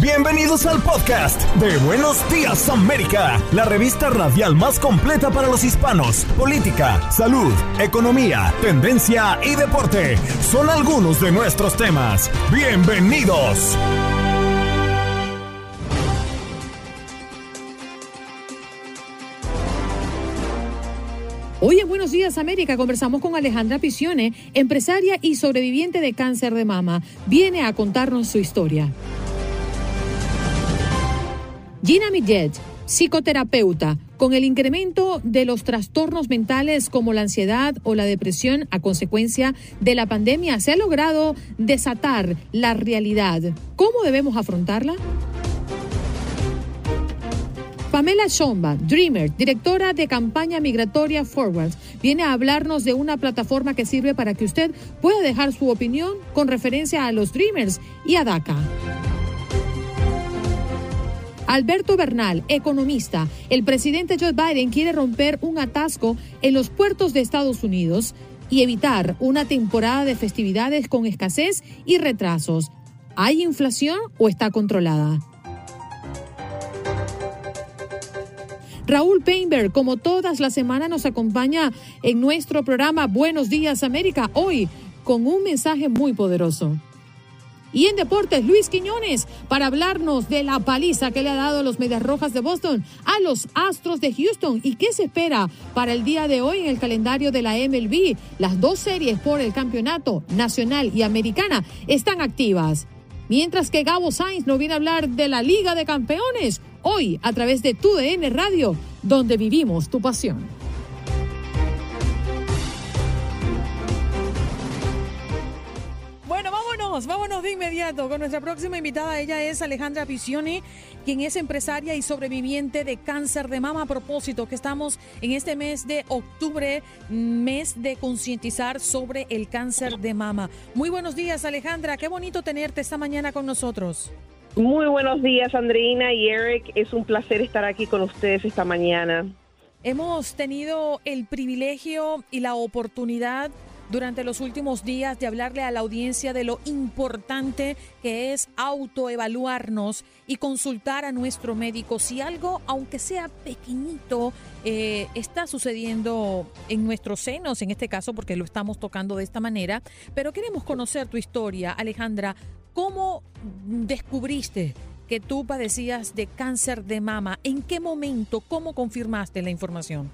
Bienvenidos al podcast de Buenos Días América, la revista radial más completa para los hispanos. Política, salud, economía, tendencia y deporte son algunos de nuestros temas. Bienvenidos. Hoy en Buenos Días América conversamos con Alejandra Pisione, empresaria y sobreviviente de cáncer de mama. Viene a contarnos su historia. Gina Millet, psicoterapeuta, con el incremento de los trastornos mentales como la ansiedad o la depresión a consecuencia de la pandemia, se ha logrado desatar la realidad. ¿Cómo debemos afrontarla? Pamela Shomba, Dreamer, directora de campaña migratoria Forward, viene a hablarnos de una plataforma que sirve para que usted pueda dejar su opinión con referencia a los Dreamers y a DACA. Alberto Bernal, economista. El presidente Joe Biden quiere romper un atasco en los puertos de Estados Unidos y evitar una temporada de festividades con escasez y retrasos. ¿Hay inflación o está controlada? Raúl Painberg, como todas las semanas, nos acompaña en nuestro programa Buenos Días América, hoy con un mensaje muy poderoso. Y en deportes, Luis Quiñones, para hablarnos de la paliza que le ha dado a los Medias Rojas de Boston a los Astros de Houston y qué se espera para el día de hoy en el calendario de la MLB. Las dos series por el campeonato nacional y americana están activas. Mientras que Gabo Sainz nos viene a hablar de la Liga de Campeones, hoy a través de tu DN Radio, donde vivimos tu pasión. Vámonos, vámonos de inmediato con nuestra próxima invitada. Ella es Alejandra Pisioni, quien es empresaria y sobreviviente de cáncer de mama. A propósito, que estamos en este mes de octubre, mes de concientizar sobre el cáncer de mama. Muy buenos días, Alejandra. Qué bonito tenerte esta mañana con nosotros. Muy buenos días, Andreina y Eric. Es un placer estar aquí con ustedes esta mañana. Hemos tenido el privilegio y la oportunidad durante los últimos días de hablarle a la audiencia de lo importante que es autoevaluarnos y consultar a nuestro médico si algo, aunque sea pequeñito, eh, está sucediendo en nuestros senos, en este caso porque lo estamos tocando de esta manera. Pero queremos conocer tu historia, Alejandra. ¿Cómo descubriste que tú padecías de cáncer de mama? ¿En qué momento? ¿Cómo confirmaste la información?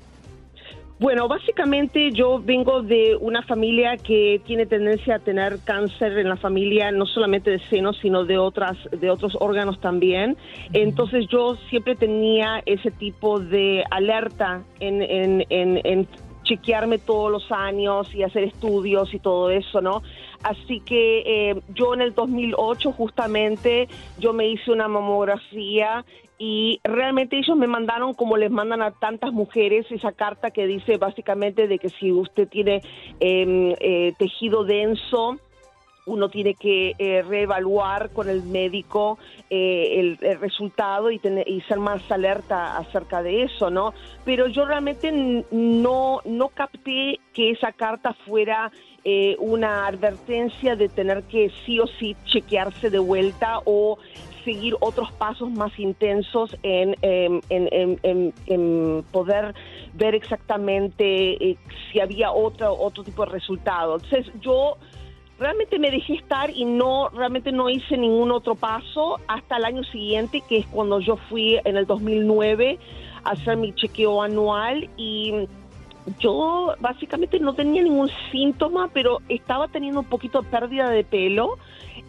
Bueno, básicamente yo vengo de una familia que tiene tendencia a tener cáncer en la familia, no solamente de senos, sino de otras, de otros órganos también. Entonces yo siempre tenía ese tipo de alerta en, en, en, en chequearme todos los años y hacer estudios y todo eso, ¿no? Así que eh, yo en el 2008 justamente yo me hice una mamografía y realmente ellos me mandaron como les mandan a tantas mujeres esa carta que dice básicamente de que si usted tiene em, eh, tejido denso uno tiene que eh, reevaluar con el médico el, resultado y, tener, y ser más alerta acerca de eso, ¿no? Pero yo realmente no, no capté que esa carta fuera eh, una advertencia de tener que sí o sí chequearse de vuelta o seguir otros pasos más intensos en, em, en, poder ver exactamente eh, si había otro, otro tipo de resultado. Entonces yo realmente me dejé estar y no realmente no hice ningún otro paso hasta el año siguiente, que es cuando yo fui en el 2009 a hacer mi chequeo anual y yo básicamente no tenía ningún síntoma, pero estaba teniendo un poquito de pérdida de pelo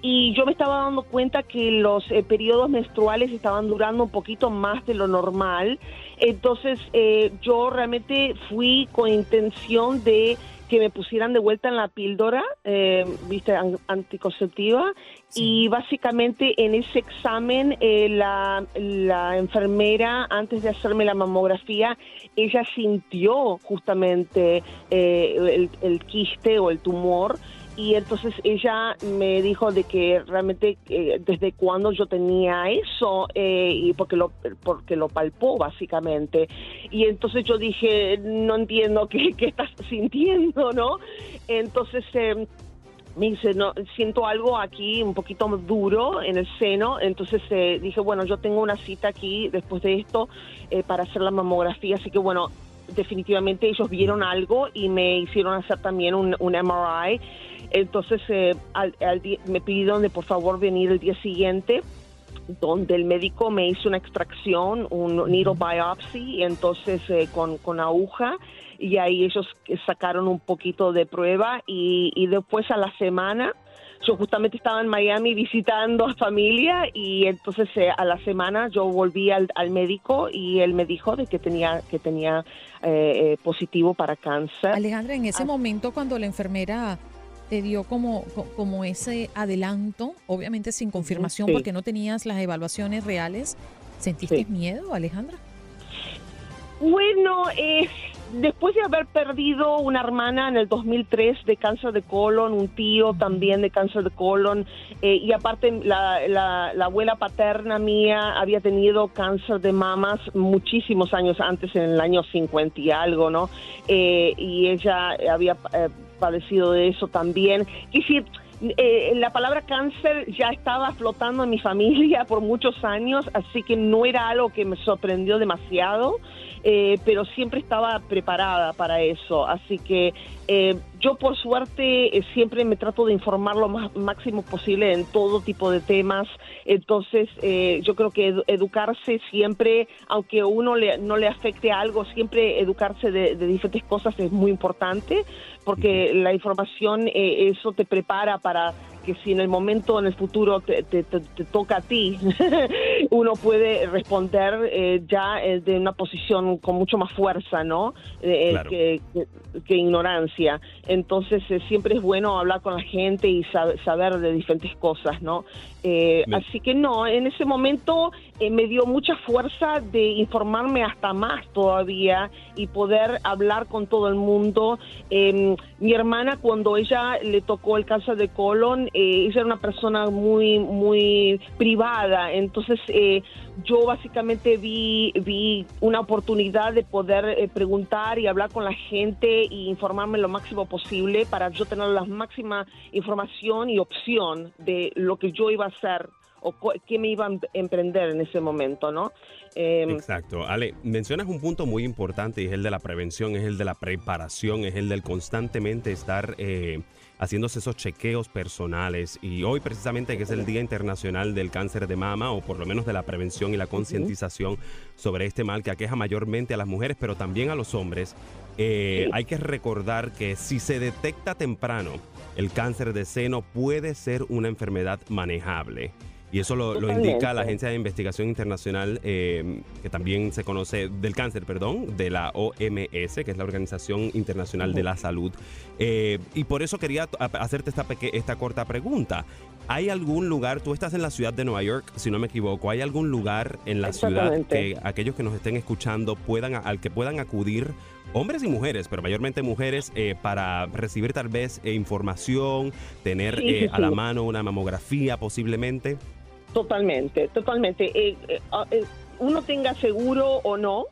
y yo me estaba dando cuenta que los eh, periodos menstruales estaban durando un poquito más de lo normal. Entonces eh, yo realmente fui con intención de que me pusieran de vuelta en la píldora, eh, viste, anticonceptiva, y básicamente en ese examen eh, la, la, enfermera, antes de hacerme la mamografía, ella sintió justamente eh, el, el, quiste o el tumor y entonces ella me dijo de que realmente eh, desde cuando yo tenía eso eh, y porque lo porque lo palpó básicamente. Y entonces yo dije no entiendo qué, qué estás sintiendo no entonces eh, me dice, no, siento algo aquí un poquito duro en el seno, entonces dije, bueno, yo tengo una cita aquí después de esto para hacer la mamografía, así que bueno, definitivamente ellos vieron algo y me hicieron hacer también un, un MRI entonces eh, me pidieron de por favor venir el día siguiente donde el médico me hizo una extracción, un needle biopsy, entonces eh, con, con aguja, y ahí ellos sacaron un poquito de prueba y, y después a la semana yo justamente estaba en Miami visitando a familia y entonces eh, a la semana yo volví al, al, médico y él me dijo de que tenía que tenía positivo para cáncer. Alejandra, en ese momento cuando la enfermera te dio como, como ese adelanto, obviamente sin confirmación porque no tenías las evaluaciones reales. ¿Sentiste miedo, Alejandra? Bueno, eh, después de haber perdido una hermana en el 2003 de cáncer de colon, un tío también de cáncer de colon, eh, y aparte la, la, abuela paterna mía había tenido cáncer de mamas muchísimos años antes, en el año 50 y algo, ¿no? Eh, y ella había padecido de eso también. Y si eh, la palabra cáncer ya estaba flotando en mi familia por muchos años, así que no era algo que me sorprendió demasiado. Eh, pero siempre estaba preparada para eso. Así que eh, yo por suerte eh, siempre me trato de informar lo más, máximo posible en todo tipo de temas. Entonces yo creo que educarse siempre, aunque uno le, no le afecte algo, siempre educarse de, de diferentes cosas es muy importante porque la información eso te prepara para que si en el momento, en el futuro, te, toca a ti, uno puede responder eh, ya eh, de una posición con mucho más fuerza, ¿no? Eh, que, que, ignorancia. Entonces, siempre es bueno hablar con la gente y saber de diferentes cosas, ¿no? así que no, en ese momento me dio mucha fuerza de informarme hasta más todavía y poder hablar con todo el mundo. Em, mi hermana, cuando ella le tocó el cáncer de colon, eh, ella era una persona muy, muy privada, entonces eh, yo básicamente vi, vi una oportunidad de poder eh, preguntar y hablar con la gente y informarme lo máximo posible para yo tener la máxima información y opción de lo que yo iba a hacer o qué me iba a em-, emprender en ese momento, ¿no? Em, Exacto. Ale, mencionas un punto muy importante y es el de la prevención, es el de la preparación, es el del constantemente estar eh, haciéndose esos chequeos personales. Y hoy precisamente que es el Día Internacional del Cáncer de Mama, o por lo menos de la prevención y la concientización sobre este mal que aqueja mayormente a las mujeres, pero también a los hombres, eh, hay que recordar que si se detecta temprano, el cáncer de seno puede ser una enfermedad manejable. Y eso lo, indica la Agencia de Investigación Internacional, eh, que también se conoce del cáncer, perdón, de la OMS, que es la Organización Internacional de la Salud. Eh, y por eso quería hacerte esta, esta corta pregunta. ¿Hay algún lugar, tú estás en la ciudad de Nueva York, si no me equivoco, ¿hay algún lugar en la ciudad que aquellos que nos estén escuchando puedan, al que puedan acudir hombres y mujeres, pero mayormente mujeres, eh, para recibir tal vez información, tener a la mano una mamografía posiblemente? Totalmente, totalmente. Eh, eh, ah, eh, uno tenga seguro o no,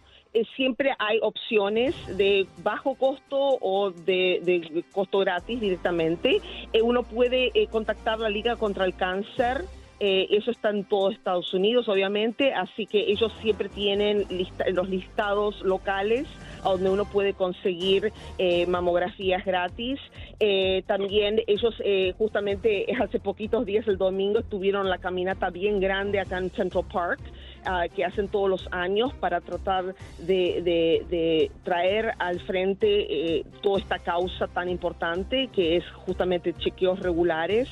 siempre hay opciones de bajo costo o de, costo gratis directamente. uno puede contactar la Liga contra el Cáncer. eso está en todo Estados Unidos, obviamente, así que ellos siempre tienen los listados locales donde uno puede conseguir eh, mamografías gratis. Eh, también ellos eh, justamente hace poquitos días, el domingo, estuvieron la caminata bien grande acá en Central Park. Ah, que hacen todos los años para tratar de, traer al frente toda esta causa tan importante que es justamente chequeos regulares.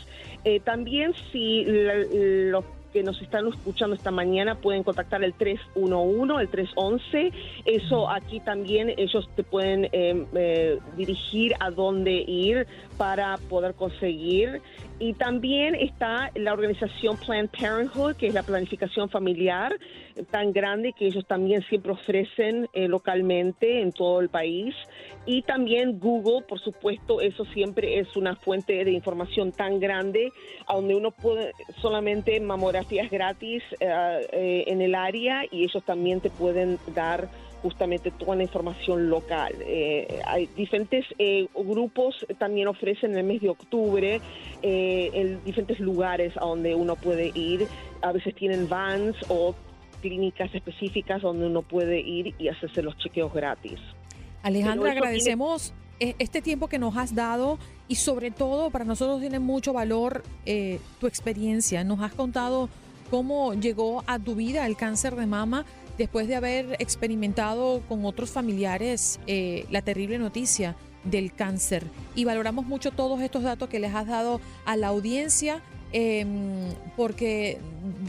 también si los que nos están escuchando esta mañana pueden contactar el 311, el 311. Eso aquí también ellos te pueden em, eh, dirigir a dónde ir para poder conseguir. Y también está la organización Planned Parenthood, que es la planificación familiar tan grande que ellos también siempre ofrecen eh, localmente en todo el país. Y también Google, por supuesto, eso siempre es una fuente de información tan grande, a donde uno puede solamente mamografías gratis eh, eh, en el área y ellos también te pueden dar justamente toda la información local. Eh, hay diferentes eh, grupos también ofrecen en el mes de octubre en diferentes lugares a donde uno puede ir. A veces tienen vans o clínicas específicas donde uno puede ir y hacerse los chequeos gratis. Alejandra, agradecemos este tiempo que nos has dado y sobre todo para nosotros tiene mucho valor tu experiencia. Nos has contado cómo llegó a tu vida el cáncer de mama después de haber experimentado con otros familiares eh, la terrible noticia del cáncer. Y valoramos mucho todos estos datos que les has dado a la audiencia. Em, porque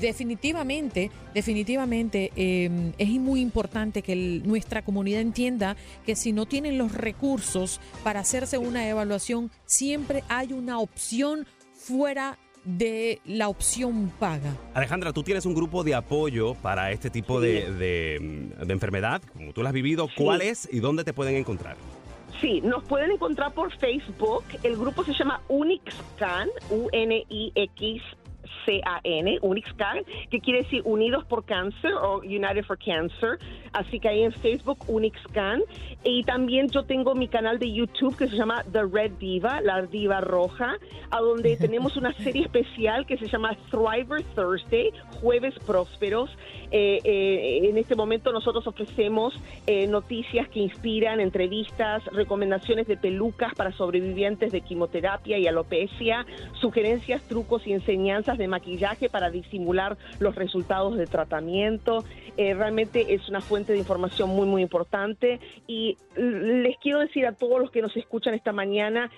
definitivamente, definitivamente em, es muy importante que nuestra comunidad entienda que si no tienen los recursos para hacerse una evaluación, siempre hay una opción fuera de la opción paga. Alejandra, tú tienes un grupo de apoyo para este tipo de, de, enfermedad, como tú lo has vivido. ¿Cuál es y dónde te pueden encontrar? Sí, nos pueden encontrar por Facebook. El grupo se llama UNIXCAN, U-N-I-X C-A-N, UNIXCAN, que quiere decir Unidos por Cáncer o United for Cancer. Así que ahí en Facebook, UNIXCAN. Y también yo tengo mi canal de YouTube que se llama The Red Diva, la diva roja, a donde tenemos una serie especial que se llama Thriver Thursday, Jueves Prósperos. Eh, eh, en este momento nosotros ofrecemos eh, noticias que inspiran, entrevistas, recomendaciones de pelucas para sobrevivientes de quimioterapia y alopecia, sugerencias, trucos y enseñanzas de maquillaje para disimular los resultados de tratamiento. realmente es una fuente de información muy, muy importante y les quiero decir a todos los que nos escuchan esta mañana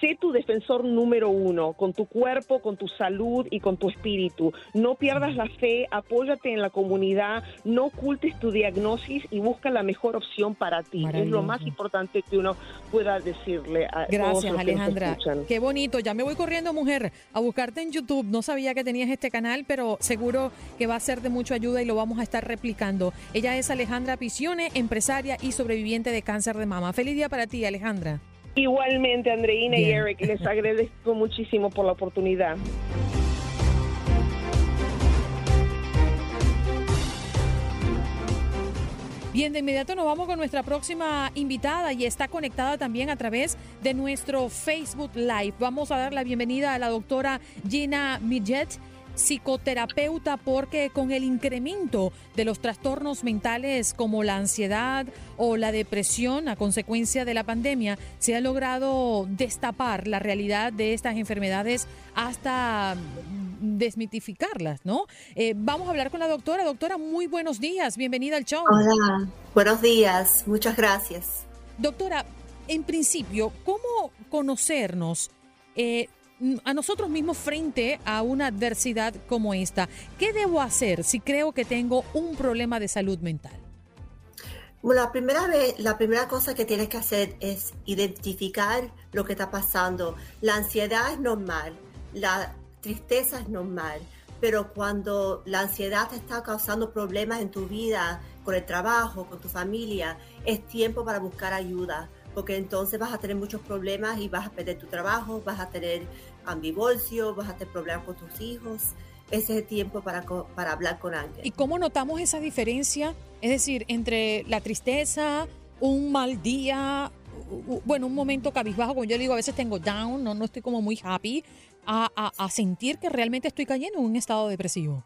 sé tu defensor número uno, con tu cuerpo, con tu salud y con tu espíritu. No pierdas la fe, apóyate en la comunidad, no ocultes tu diagnosis y busca la mejor opción para ti. Es lo más importante que uno pueda decirle a Gracias, todos Alejandra. Que Qué bonito. Ya me voy corriendo, mujer, a buscarte en YouTube. No sabía que tenías este canal, pero seguro que va a ser de mucha ayuda y lo vamos a estar replicando. Ella es Alejandra Pisione, empresaria y sobreviviente de cáncer de mama. Feliz día para ti, Alejandra. Igualmente, Andreina y Eric, les agradezco muchísimo por la oportunidad. Bien, de inmediato nos vamos con nuestra próxima invitada y está conectada también a través de nuestro Facebook Live. Vamos a dar la bienvenida a la doctora Gina Midget psicoterapeuta porque con el incremento de los trastornos mentales como la ansiedad o la depresión a consecuencia de la pandemia, se ha logrado destapar la realidad de estas enfermedades hasta desmitificarlas, ¿no? Eh, vamos a hablar con la doctora. Doctora, muy buenos días. Bienvenida al show. Hola, buenos días. Muchas gracias. Doctora, en principio, ¿cómo conocernos? Eh, a nosotros mismos frente a una adversidad como esta. ¿Qué debo hacer si creo que tengo un problema de salud mental? Bueno, la primera vez, la primera cosa que tienes que hacer es identificar lo que está pasando. La ansiedad es normal, la tristeza es normal, pero cuando la ansiedad te está causando problemas en tu vida, con el trabajo, con tu familia, es tiempo para buscar ayuda porque entonces vas a tener muchos problemas y vas a perder tu trabajo, vas a tener divorcio, vas a tener problemas con tus hijos. Ese es el tiempo para, para hablar con alguien. ¿Y cómo notamos esa diferencia? Es decir, entre la tristeza, un mal día, bueno, un momento cabizbajo, como yo digo, a veces tengo down, no, no estoy como muy happy, a, a, a sentir que realmente estoy cayendo en un estado depresivo.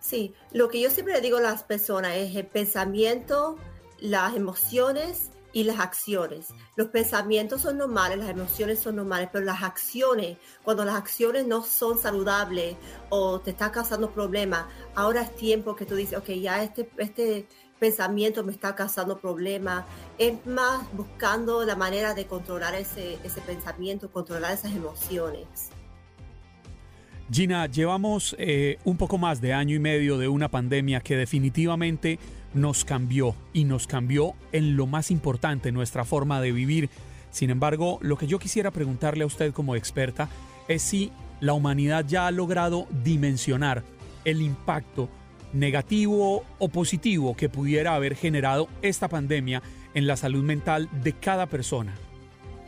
Sí, lo que yo siempre le digo a las personas es el pensamiento, las emociones y las acciones. Los pensamientos son normales, las emociones son normales, pero las acciones, cuando las acciones no son saludables o te está causando problemas, ahora es tiempo que tú dices, ok, ya este, este pensamiento me está causando problemas. Es más buscando la manera de controlar ese, ese pensamiento, controlar esas emociones. Gina, llevamos eh, un poco más de año y medio de una pandemia que definitivamente nos cambió y nos cambió en lo más importante, nuestra forma de vivir. Sin embargo, lo que yo quisiera preguntarle a usted como experta es si la humanidad ya ha logrado dimensionar el impacto negativo o positivo que pudiera haber generado esta pandemia en la salud mental de cada persona.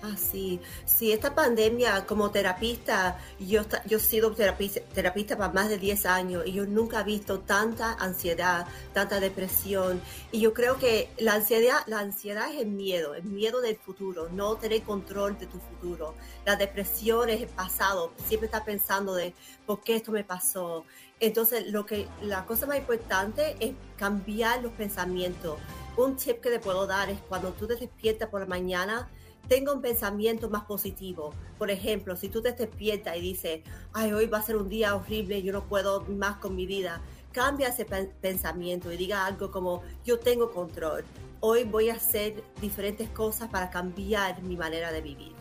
Ah, sí. Esta pandemia como terapista, yo, yo he sido terapista, terapista para más de 10 años y yo nunca he visto tanta ansiedad, tanta depresión. Y yo creo que la ansiedad, la ansiedad es el miedo, el miedo del futuro, no tener control de tu futuro. La depresión es el pasado, siempre está pensando de por qué esto me pasó. Entonces, lo que, la cosa más importante es cambiar los pensamientos. Un tip que te puedo dar es cuando tú te despiertas por la mañana, tenga un pensamiento más positivo. Por ejemplo, si tú te despiertas y dices, ay, hoy va a ser un día horrible, yo no puedo más con mi vida, cambia ese pensamiento y diga algo como, yo tengo control. Hoy voy a hacer diferentes cosas para cambiar mi manera de vivir.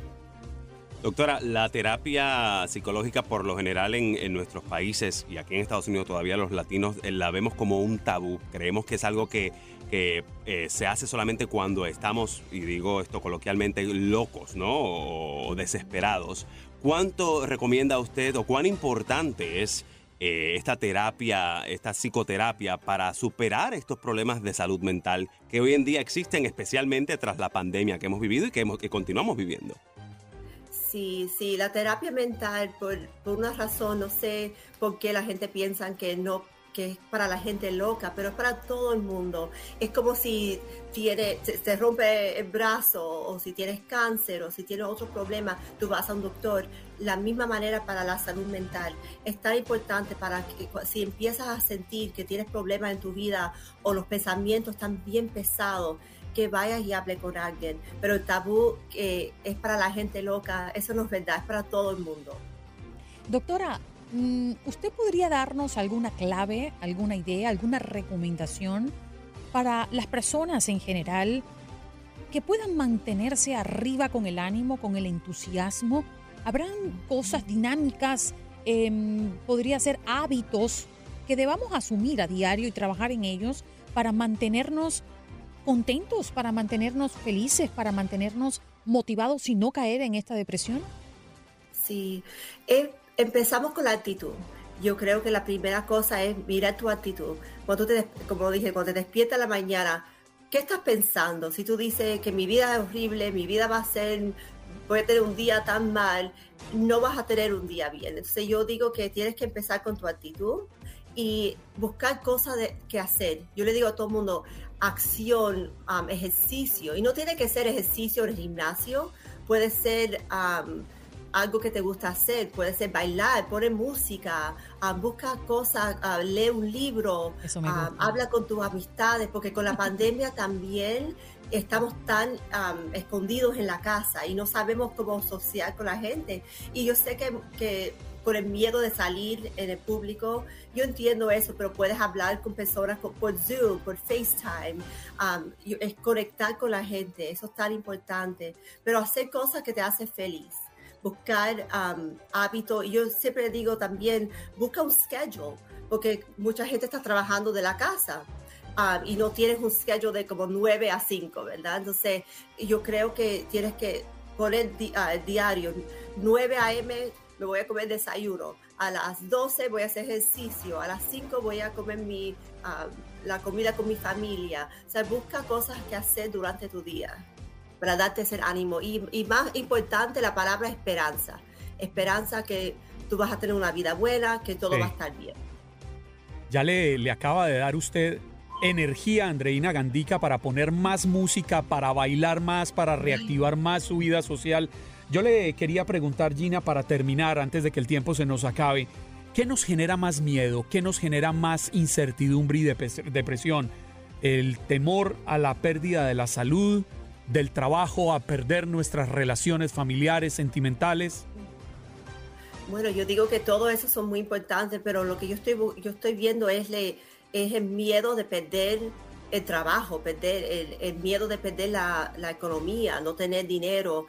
Doctora, la terapia psicológica por lo general en, nuestros países y aquí en Estados Unidos todavía los latinos eh, la vemos como un tabú. Creemos que es algo que, que eh, se hace solamente cuando estamos, y digo esto coloquialmente, locos, ¿no? O, desesperados. ¿Cuánto recomienda usted o cuán importante es eh, esta terapia, esta psicoterapia para superar estos problemas de salud mental que hoy en día existen, especialmente tras la pandemia que hemos vivido y que, continuamos viviendo? Sí, sí, la terapia mental, por, por, una razón, no sé por qué la gente piensa que no que es para la gente loca, pero es para todo el mundo. Es como si tiene, se, rompe el brazo o si tienes cáncer o si tienes otro problema, tú vas a un doctor. La misma manera para la salud mental. Es tan importante para que si empiezas a sentir que tienes problemas en tu vida o los pensamientos están bien pesados, que vayas y hable con alguien. Pero el tabú que es para la gente loca, eso no es verdad, es para todo el mundo. Doctora, ¿usted podría darnos alguna clave, alguna idea, alguna recomendación para las personas en general que puedan mantenerse arriba con el ánimo, con el entusiasmo? ¿Habrán cosas dinámicas, em, podría ser hábitos que debamos asumir a diario y trabajar en ellos para mantenernos contentos, para mantenernos felices, para mantenernos motivados y no caer en esta depresión? Sí, eh, empezamos con la actitud. Yo creo que la primera cosa es mirar tu actitud. Cuando te, como dije, cuando te despiertas la mañana, ¿qué estás pensando? Si tú dices que mi vida es horrible, mi vida va a ser, voy a tener un día tan mal, no vas a tener un día bien. Entonces yo digo que tienes que empezar con tu actitud y buscar cosas de, que hacer. Yo le digo a todo el mundo, acción, um, ejercicio. Y no tiene que ser ejercicio en el gimnasio, puede ser um, algo que te gusta hacer, puede ser bailar, poner música, um, busca cosas, uh, lee un libro, habla con tus amistades, porque con la pandemia también estamos tan escondidos en la casa y no sabemos cómo asociar con la gente. Y yo sé que, que por el miedo de salir en el público. Yo entiendo eso, pero puedes hablar con personas por, Zoom, por FaceTime, um, es conectar con la gente, eso es tan importante. Pero hacer cosas que te hacen feliz, buscar um, hábitos. Yo siempre digo también, busca un schedule, porque mucha gente está trabajando de la casa. Um, y no tienes un schedule de como 9 a 5, ¿verdad? Entonces, yo creo que tienes que poner di uh, diario 9 a.m me voy a comer desayuno, a las 12 voy a hacer ejercicio, a las 5 voy a comer mi, ah, la comida con mi familia. O sea, busca cosas que hacer durante tu día para darte ese ánimo. Y, y más importante, la palabra esperanza. Esperanza que tú vas a tener una vida buena, que todo va a estar bien. Ya le, le acaba de dar usted energía Andreina Gandica para poner más música, para bailar más, para reactivar más su vida social. Yo le quería preguntar, Gina, para terminar, antes de que el tiempo se nos acabe, ¿qué nos genera más miedo? ¿Qué nos genera más incertidumbre y depresión? ¿El temor a la pérdida de la salud, del trabajo, a perder nuestras relaciones familiares, sentimentales? Bueno, yo digo que todo eso son muy importantes, pero lo que yo estoy, yo estoy viendo es, le, es el miedo de perder el trabajo, perder el, miedo de perder la, economía, no tener dinero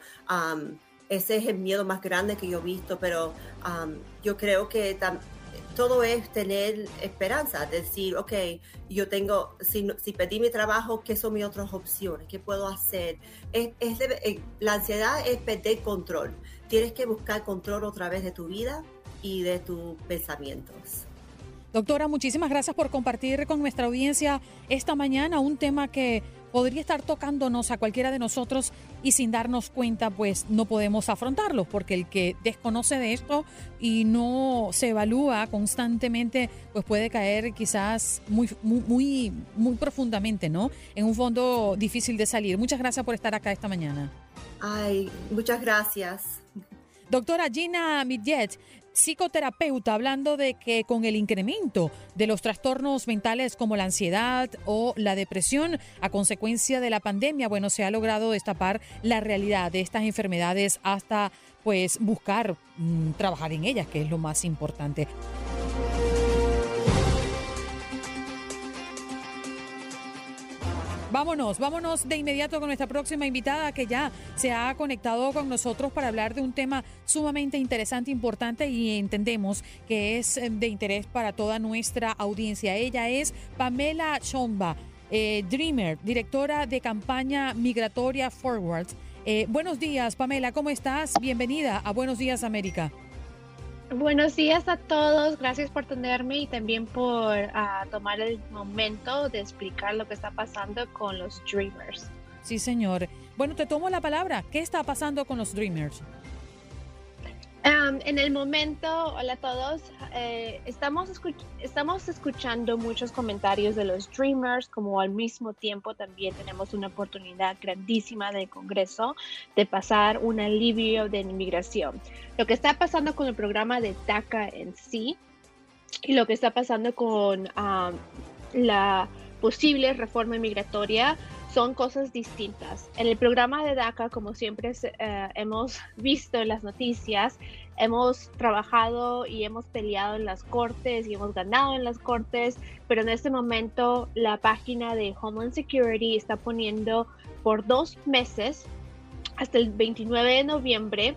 ese es el miedo más grande que yo he visto, pero yo creo que todo es tener esperanza, decir, ok, yo tengo, si, si pedí mi trabajo, ¿qué son mis otras opciones? ¿Qué puedo hacer? Es, eh, la ansiedad es perder control. Tienes que buscar control otra vez de tu vida y de tus pensamientos. Doctora, muchísimas gracias por compartir con nuestra audiencia esta mañana un tema que podría estar tocándonos a cualquiera de nosotros y sin darnos cuenta, pues no podemos afrontarlo, porque el que desconoce de esto y no se evalúa constantemente, pues puede caer quizás muy, muy, muy, profundamente, ¿no? En un fondo difícil de salir. Muchas gracias por estar acá esta mañana. Ay, muchas gracias. Doctora Gina Midjet, psicoterapeuta hablando de que con el incremento de los trastornos mentales como la ansiedad o la depresión a consecuencia de la pandemia, bueno, se ha logrado destapar la realidad de estas enfermedades hasta pues buscar mm, trabajar en ellas, que es lo más importante. Vámonos, vámonos de inmediato con nuestra próxima invitada que ya se ha conectado con nosotros para hablar de un tema sumamente interesante, importante y entendemos que es eh, de interés para toda nuestra audiencia. Ella es Pamela Chomba, eh, Dreamer, directora de campaña migratoria Forward. Eh, buenos días, Pamela, ¿cómo estás? Bienvenida a Buenos Días América. Buenos días a todos, gracias por tenerme y también por ah, tomar el momento de explicar lo que está pasando con los Dreamers. Sí, señor. Bueno, te tomo la palabra. ¿Qué está pasando con los Dreamers? En el momento, hola a todos, eh, estamos, estamos escuchando muchos comentarios de los Dreamers, como al mismo tiempo también tenemos una oportunidad grandísima del Congreso de pasar un alivio de inmigración. Lo que está pasando con el programa de DACA en sí y lo que está pasando con la posible reforma migratoria son cosas distintas. En el programa de DACA, como siempre eh, hemos visto en las noticias, hemos trabajado y hemos peleado en las cortes y hemos ganado en las cortes, pero en este momento la página de Homeland Security está poniendo por dos meses, hasta el 29 de noviembre,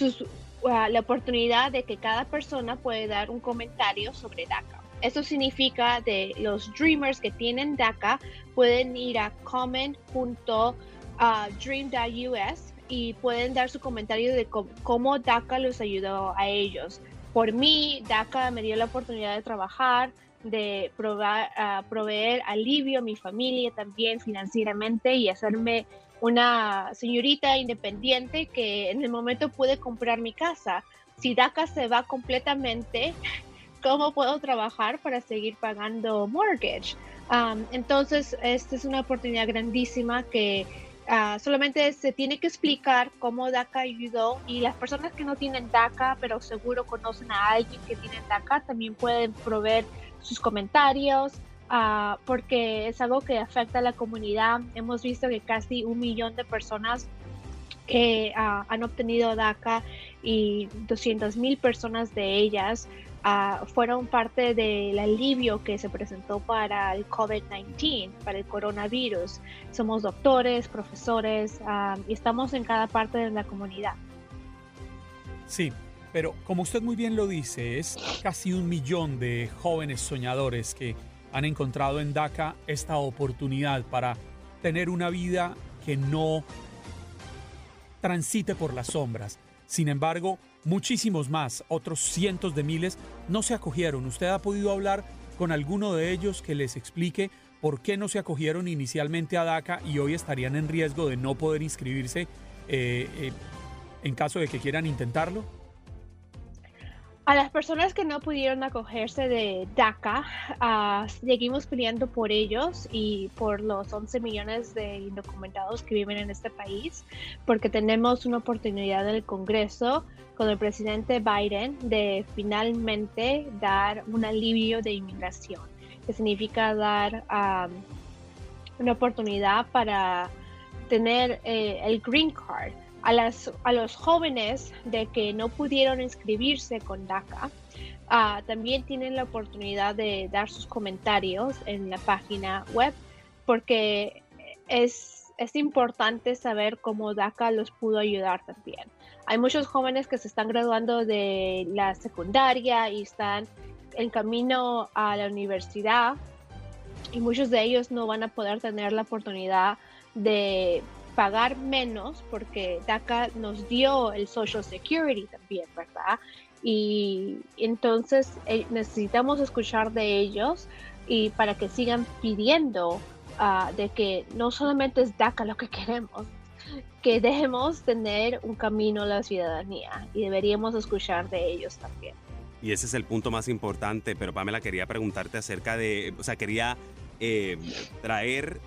uh, la oportunidad de que cada persona puede dar un comentario sobre DACA. Eso significa de los Dreamers que tienen DACA pueden ir a comment.dream.us y pueden dar su comentario de cómo, DACA los ayudó a ellos. Por mí, DACA me dio la oportunidad de trabajar, de probar, proveer alivio a mi familia también financieramente y hacerme una señorita independiente que en el momento puede comprar mi casa. Si DACA se va completamente, cómo puedo trabajar para seguir pagando mortgage. Um, entonces, esta es una oportunidad grandísima que uh, solamente se tiene que explicar cómo DACA ayudó y las personas que no tienen DACA, pero seguro conocen a alguien que tiene DACA, también pueden proveer sus comentarios. Uh, porque es algo que afecta a la comunidad. Hemos visto que casi un millón de personas que uh, han obtenido DACA y 200 mil personas de ellas fueron parte del alivio que se presentó para el COVID-19, para el coronavirus. Somos doctores, profesores y estamos en cada parte de la comunidad. Sí, pero como usted muy bien lo dice, es casi un millón de jóvenes soñadores que han encontrado en DACA esta oportunidad para tener una vida que no transite por las sombras. Sin embargo, Muchísimos más, otros cientos de miles, no se acogieron. ¿Usted ha podido hablar con alguno de ellos que les explique por qué no se acogieron inicialmente a DACA y hoy estarían en riesgo de no poder inscribirse eh, eh, en caso de que quieran intentarlo? A las personas que no pudieron acogerse de DACA, uh, seguimos peleando por ellos y por los 11 millones de indocumentados que viven en este país, porque tenemos una oportunidad en el Congreso con el presidente Biden de finalmente dar un alivio de inmigración, que significa dar um, una oportunidad para tener eh, el green card a, los jóvenes de que no pudieron inscribirse con DACA, ah, también tienen la oportunidad de dar sus comentarios en la página web porque es, es importante saber cómo DACA los pudo ayudar también. hay muchos jóvenes que se están graduando de la secundaria y están en camino a la universidad y muchos de ellos no van a poder tener la oportunidad de pagar menos porque DACA nos dio el Social Security también, ¿verdad? Y entonces eh, necesitamos escuchar de ellos y para que sigan pidiendo ah, de que no solamente es DACA lo que queremos, que debemos tener un camino a la ciudadanía y deberíamos escuchar de ellos también. Y ese es el punto más importante, pero Pamela quería preguntarte acerca de, o sea, quería eh, traer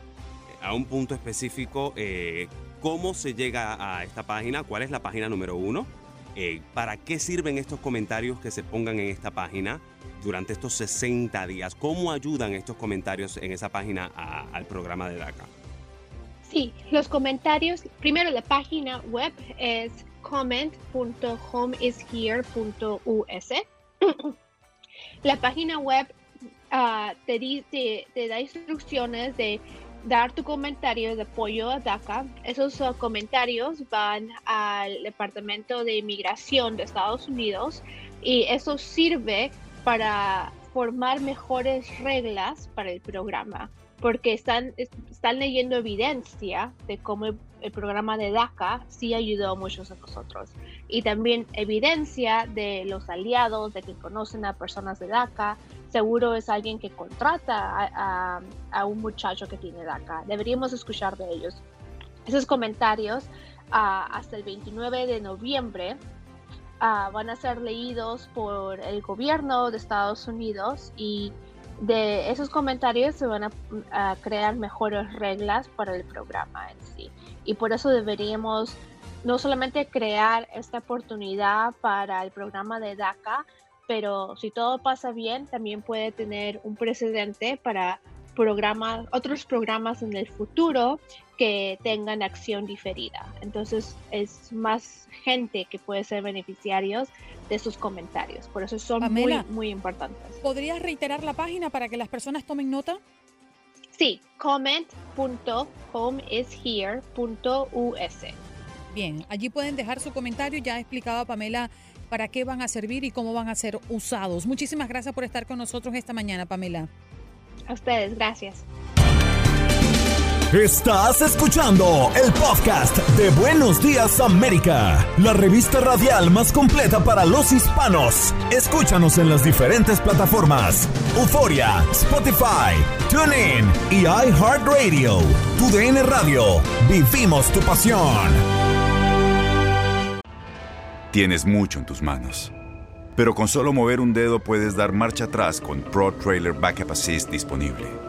a un punto específico eh, cómo se llega a esta página, cuál es la página número uno, eh, para qué sirven estos comentarios que se pongan en esta página durante estos 60 días, cómo ayudan estos comentarios en esa página al programa de DACA. Sí, los comentarios, primero la página web es comment.homeishere.us. la página web uh, te, te, da instrucciones de dar tu comentario de apoyo a DACA. Esos uh, comentarios van al Departamento de Inmigración de Estados Unidos y eso sirve para formar mejores reglas para el programa porque están, están leyendo evidencia de cómo el, programa de DACA sí ayudó a muchos de nosotros. Y también evidencia de los aliados, de que conocen a personas de DACA. Seguro es alguien que contrata a, un muchacho que tiene DACA. Deberíamos escuchar de ellos. Esos comentarios ah, hasta el 29 de noviembre ah, van a ser leídos por el gobierno de Estados Unidos y de esos comentarios se van a, crear mejores reglas para el programa en sí. Y por eso deberíamos no solamente crear esta oportunidad para el programa de DACA, pero si todo pasa bien, también puede tener un precedente para programas, otros programas en el futuro que tengan acción diferida. Entonces es más gente que puede ser beneficiarios de sus comentarios. Por eso son muy, muy importantes. ¿Podrías reiterar la página para que las personas tomen nota? Sí, comment.homeishere.us. Bien, allí pueden dejar su comentario. Ya ha explicado a Pamela para qué van a servir y cómo van a ser usados. Muchísimas gracias por estar con nosotros esta mañana, Pamela. A ustedes, gracias. Estás escuchando el podcast de Buenos Días América, la revista radial más completa para los hispanos. Escúchanos en las diferentes plataformas: Euforia, Spotify, TuneIn y iHeartRadio. Tu DN Radio. Vivimos tu pasión. Tienes mucho en tus manos, pero con solo mover un dedo puedes dar marcha atrás con Pro Trailer Backup Assist disponible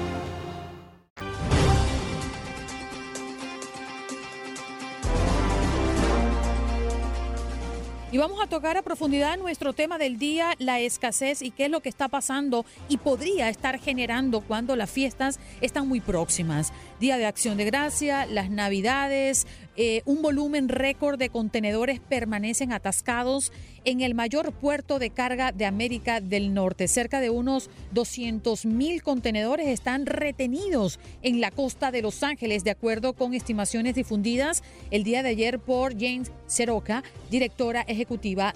Y vamos a tocar a profundidad nuestro tema del día, la escasez y qué es lo que está pasando y podría estar generando cuando las fiestas están muy próximas. Día de Acción de Gracia, las Navidades, eh, un volumen récord de contenedores permanecen atascados en el mayor puerto de carga de América del Norte. Cerca de unos 200 mil contenedores están retenidos en la costa de Los Ángeles, de acuerdo con estimaciones difundidas el día de ayer por James Seroca, directora ejecutiva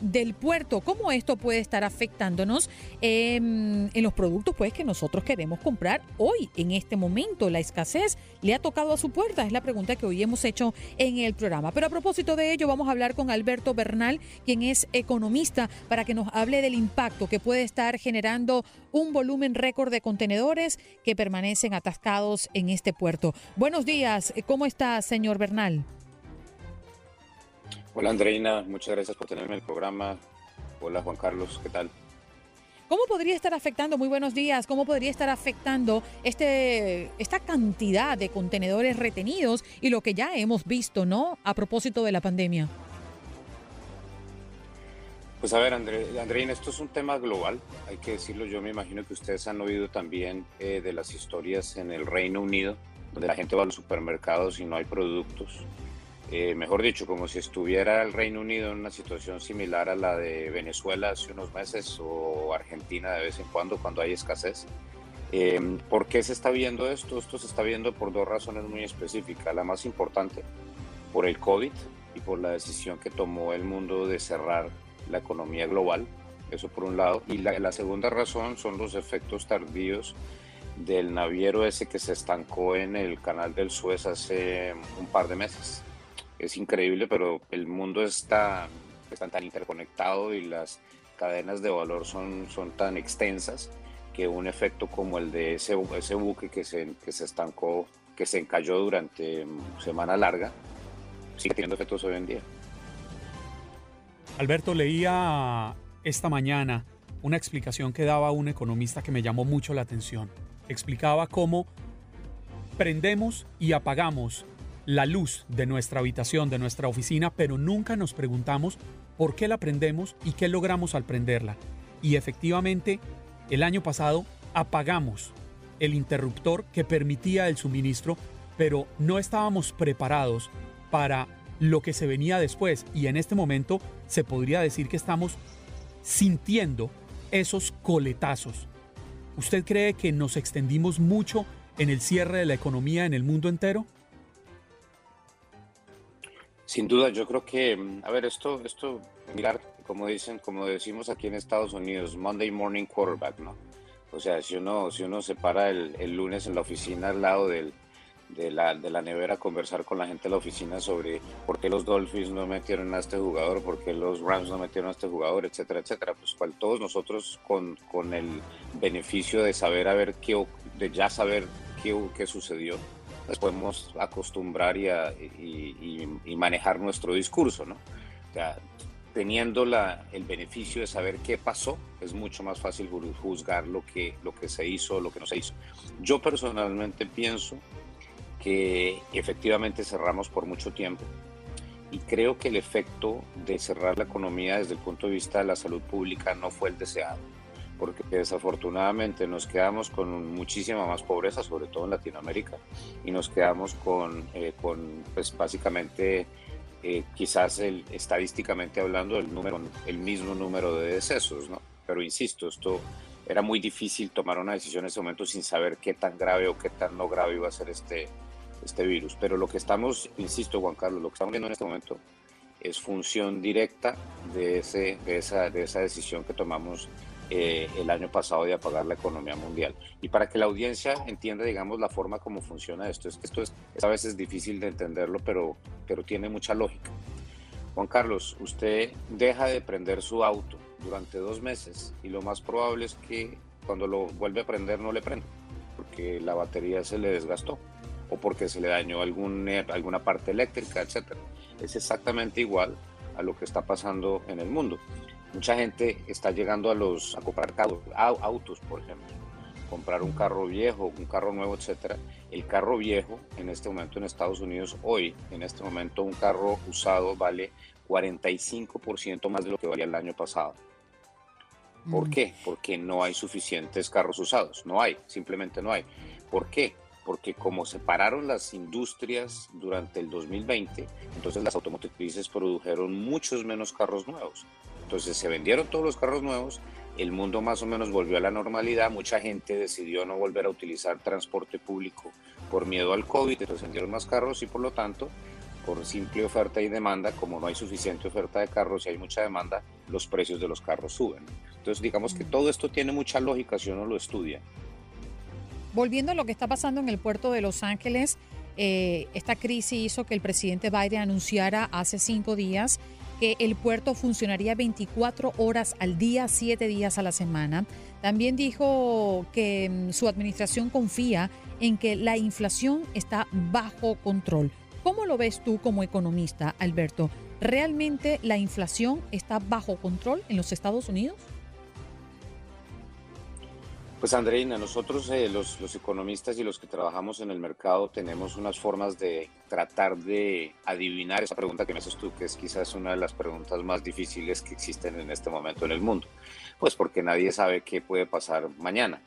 del puerto. ¿Cómo esto puede estar afectándonos en los productos pues, que nosotros queremos comprar hoy, en este momento? La escasez le ha tocado a su puerta, es la pregunta que hoy hemos hecho en el programa. Pero a propósito de ello, vamos a hablar con Alberto Bernal, quien es economista, para que nos hable del impacto que puede estar generando un volumen récord de contenedores que permanecen atascados en este puerto. Buenos días, ¿cómo está, señor Bernal? Hola, Andreina, muchas gracias por tenerme en el programa. Hola, Juan Carlos, ¿qué tal? ¿Cómo podría estar afectando, muy buenos días, cómo podría estar afectando este, esta cantidad de contenedores retenidos y lo que ya hemos visto, ¿no? A propósito de la pandemia. Pues a ver, Andreina, esto es un tema global, hay que decirlo. Yo me imagino que ustedes han oído también eh, de las historias en el Reino Unido, donde la gente va a los supermercados y no hay productos. Eh, mejor dicho, como si estuviera el Reino Unido en una situación similar a la de Venezuela hace unos meses o Argentina de vez en cuando, cuando hay escasez. Eh, ¿Por qué se está viendo esto? Esto se está viendo por dos razones muy específicas. La más importante, por el COVID y por la decisión que tomó el mundo de cerrar la economía global, eso por un lado. Y la, la segunda razón son los efectos tardíos del naviero ese que se estancó en el canal del Suez hace un par de meses es increíble, pero el mundo está, está tan interconectado y las cadenas de valor son, son tan extensas que un efecto como el de ese, ese buque que se, que se estancó, que se encalló durante semana larga, sigue teniendo efectos hoy en día. Alberto, leía esta mañana una explicación que daba un economista que me llamó mucho la atención. Explicaba cómo prendemos y apagamos la luz de nuestra habitación, de nuestra oficina, pero nunca nos preguntamos por qué la prendemos y qué logramos al prenderla. Y efectivamente, el año pasado apagamos el interruptor que permitía el suministro, pero no estábamos preparados para lo que se venía después. Y en este momento se podría decir que estamos sintiendo esos coletazos. ¿Usted cree que nos extendimos mucho en el cierre de la economía en el mundo entero? Sin duda, yo creo que, a ver, esto, esto, mirar, como dicen, como decimos aquí en Estados Unidos, Monday morning quarterback, ¿no? O sea, si uno, si uno se para el, el lunes en la oficina al lado del, de, la, de la nevera a conversar con la gente de la oficina sobre por qué los Dolphins no metieron a este jugador, por qué los Rams no metieron a este jugador, etcétera, etcétera, pues cual todos nosotros con, con el beneficio de saber a ver qué, de ya saber qué, qué sucedió, nos podemos acostumbrar y, y, manejar nuestro discurso, ¿no? O sea, teniendo la, el beneficio de saber qué pasó, es mucho más fácil juzgar lo que, lo que se hizo o lo que no se hizo. Yo personalmente pienso que efectivamente cerramos por mucho tiempo y creo que el efecto de cerrar la economía desde el punto de vista de la salud pública no fue el deseado porque desafortunadamente nos quedamos con muchísima más pobreza, sobre todo en Latinoamérica, y nos quedamos con, eh, con pues básicamente, eh, quizás el, estadísticamente hablando, el, número, el mismo número de decesos, ¿no? Pero insisto, esto era muy difícil tomar una decisión en ese momento sin saber qué tan grave o qué tan no grave iba a ser este, este virus. Pero lo que estamos, insisto Juan Carlos, lo que estamos viendo en este momento es función directa de, ese, de, esa, de esa decisión que tomamos eh, el año pasado de apagar la economía mundial. Y para que la audiencia entienda, digamos, la forma como funciona esto, esto es, a veces difícil de entenderlo, pero, pero tiene mucha lógica. Juan Carlos, usted deja de prender su auto durante dos meses y lo más probable es que cuando lo vuelve a prender no le prenda, porque la batería se le desgastó o porque se le dañó algún, alguna parte eléctrica, etc. Es exactamente igual a lo que está pasando en el mundo. Mucha gente está llegando a los a comprar autos, por ejemplo, comprar un carro viejo, un carro nuevo, etcétera. El carro viejo en este momento en Estados Unidos hoy, en este momento un carro usado vale 45% más de lo que valía el año pasado. ¿Por mm. qué? Porque no hay suficientes carros usados, no hay, simplemente no hay. ¿Por qué? Porque como se pararon las industrias durante el 2020, entonces las automotrices produjeron muchos menos carros nuevos. Entonces se vendieron todos los carros nuevos, el mundo más o menos volvió a la normalidad, mucha gente decidió no volver a utilizar transporte público por miedo al COVID, entonces vendieron más carros y por lo tanto, por simple oferta y demanda, como no hay suficiente oferta de carros y hay mucha demanda, los precios de los carros suben. Entonces digamos que todo esto tiene mucha lógica si uno lo estudia. Volviendo a lo que está pasando en el puerto de Los Ángeles, eh, esta crisis hizo que el presidente Biden anunciara hace cinco días que el puerto funcionaría 24 horas al día, 7 días a la semana. También dijo que mm, su administración confía en que la inflación está bajo control. ¿Cómo lo ves tú como economista, Alberto? ¿Realmente la inflación está bajo control en los Estados Unidos? Pues Andreina, nosotros eh, los, los, economistas y los que trabajamos en el mercado tenemos unas formas de tratar de adivinar esa pregunta que me haces tú, que es quizás una de las preguntas más difíciles que existen en este momento en el mundo, pues porque nadie sabe qué puede pasar mañana.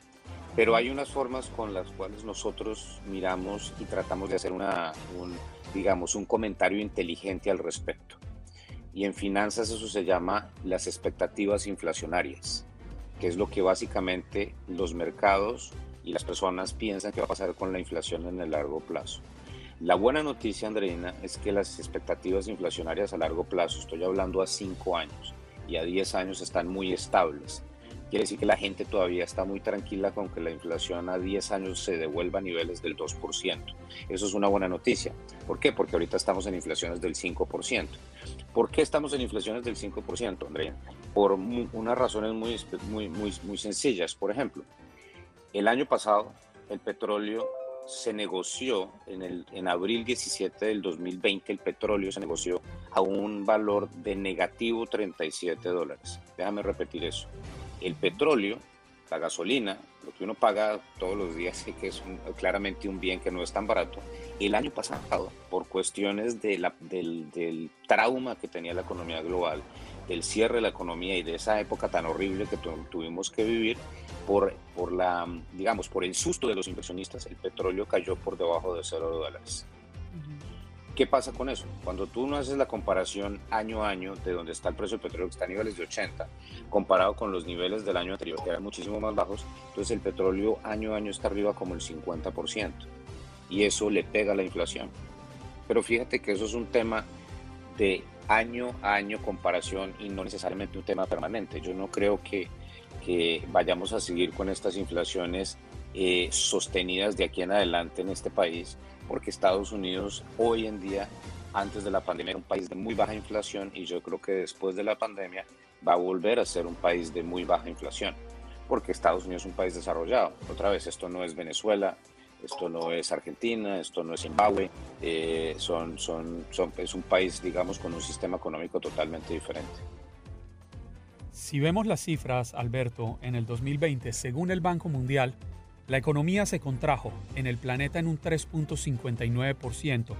Pero hay unas formas con las cuales nosotros miramos y tratamos de hacer una, un, digamos, un comentario inteligente al respecto. Y en finanzas eso se llama las expectativas inflacionarias que es lo que básicamente los mercados y las personas piensan que va a pasar con la inflación en el largo plazo. La buena noticia, Andreina, es que las expectativas inflacionarias a largo plazo, estoy hablando a 5 años y a 10 años, están muy estables. Quiere decir que la gente todavía está muy tranquila con que la inflación a 10 años se devuelva a niveles del 2%. Eso es una buena noticia. ¿Por qué? Porque ahorita estamos en inflaciones del 5%. ¿Por qué estamos en inflaciones del 5%, Andrea? Por unas razones muy, muy, muy, muy sencillas. Por ejemplo, el año pasado el petróleo se negoció en, el, en abril 17 del 2020, el petróleo se negoció a un valor de negativo 37 dólares. Déjame repetir eso el petróleo, la gasolina, lo que uno paga todos los días, que es claramente un bien que no es tan barato, el año pasado, por cuestiones del, trauma que tenía la economía global, del cierre de la economía y de esa época tan horrible que tuvimos que vivir, por, por el susto de los inversionistas, el petróleo cayó por debajo de cero dólares. ¿Qué pasa con eso? Cuando tú no haces la comparación año a año de donde está el precio del petróleo, que está a niveles de 80, comparado con los niveles del año anterior, que eran muchísimo más bajos, entonces el petróleo año a año está arriba como el 50%. Y eso le pega a la inflación. Pero fíjate que eso es un tema de año a año comparación y no necesariamente un tema permanente. Yo no creo que, que vayamos a seguir con estas inflaciones eh, sostenidas de aquí en adelante en este país porque Estados Unidos hoy en día, antes de la pandemia, era un país de muy baja inflación y yo creo que después de la pandemia va a volver a ser un país de muy baja inflación, porque Estados Unidos es un país desarrollado. Otra vez, esto no es Venezuela, esto no es Argentina, esto no es Zimbabue, eh, es un país, digamos, con un sistema económico totalmente diferente. Si vemos las cifras, Alberto, en el 2020, según el Banco Mundial, la economía se contrajo en el planeta en un 3.59%.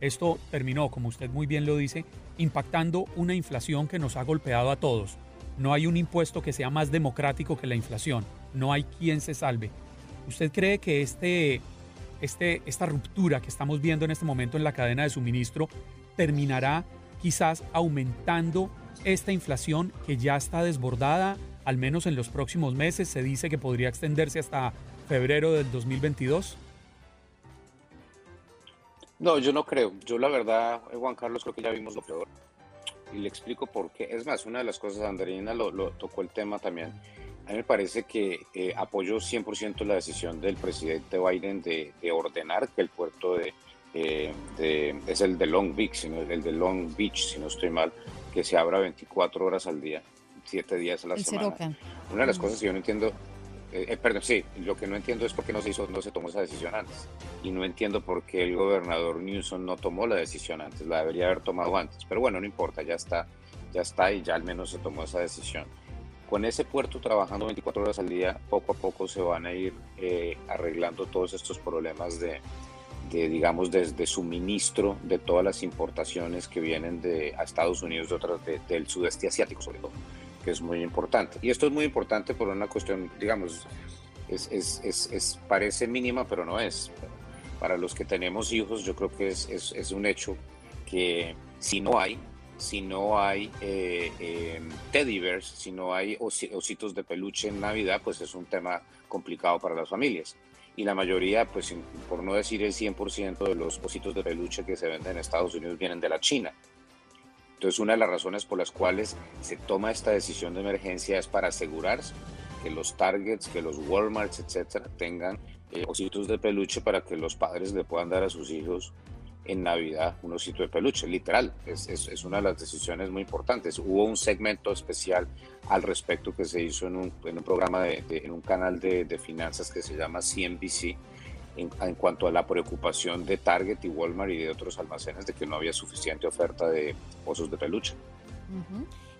Esto terminó, como usted muy bien lo dice, impactando una inflación que nos ha golpeado a todos. No hay un impuesto que sea más democrático que la inflación. No hay quien se salve. ¿Usted cree que este, este, esta ruptura que estamos viendo en este momento en la cadena de suministro terminará quizás aumentando esta inflación que ya está desbordada, al menos en los próximos meses? Se dice que podría extenderse hasta febrero del 2022? No, yo no creo. Yo la verdad, eh, Juan Carlos, creo que ya vimos lo peor. Y le explico por qué. Es más, una de las cosas, Andreina lo, tocó el tema también. A mí me parece que eh, apoyo 100% la decisión del presidente Biden de, ordenar que el puerto de, de, es el de Long Beach, sino el de Long Beach, si no estoy mal, que se abra 24 horas al día, 7 días a la semana. Una de las cosas que yo no entiendo eh, eh, perdón, sí, lo que no entiendo es por qué no se hizo, no se tomó esa decisión antes. Y no entiendo por qué el gobernador Newsom no tomó la decisión antes, la debería haber tomado antes. Pero bueno, no importa, ya está, ya está y ya al menos se tomó esa decisión. Con ese puerto trabajando 24 horas al día, poco a poco se van a ir eh, arreglando todos estos problemas de, de digamos, desde suministro de todas las importaciones que vienen de a Estados Unidos de otras, del sudeste asiático sobre todo que es muy importante. Y esto es muy importante por una cuestión, digamos, es, es, es, parece mínima, pero no es. Para los que tenemos hijos, yo creo que es, un hecho que si no hay, si no hay eh, eh, teddy bears, si no hay ositos de peluche en Navidad, pues es un tema complicado para las familias. Y la mayoría, pues por no decir el 100% de los ositos de peluche que se venden en Estados Unidos vienen de la China. Entonces, una de las razones por las cuales se toma esta decisión de emergencia es para asegurarse que los Targets, que los Walmarts, etcétera, tengan eh, ositos de peluche para que los padres le puedan dar a sus hijos en Navidad un osito de peluche, literal. Es, es, una de las decisiones muy importantes. Hubo un segmento especial al respecto que se hizo en un, en un programa, de, en un canal de, de finanzas que se llama CNBC, en, cuanto a la preocupación de Target y Walmart y de otros almacenes de que no había suficiente oferta de osos de peluche.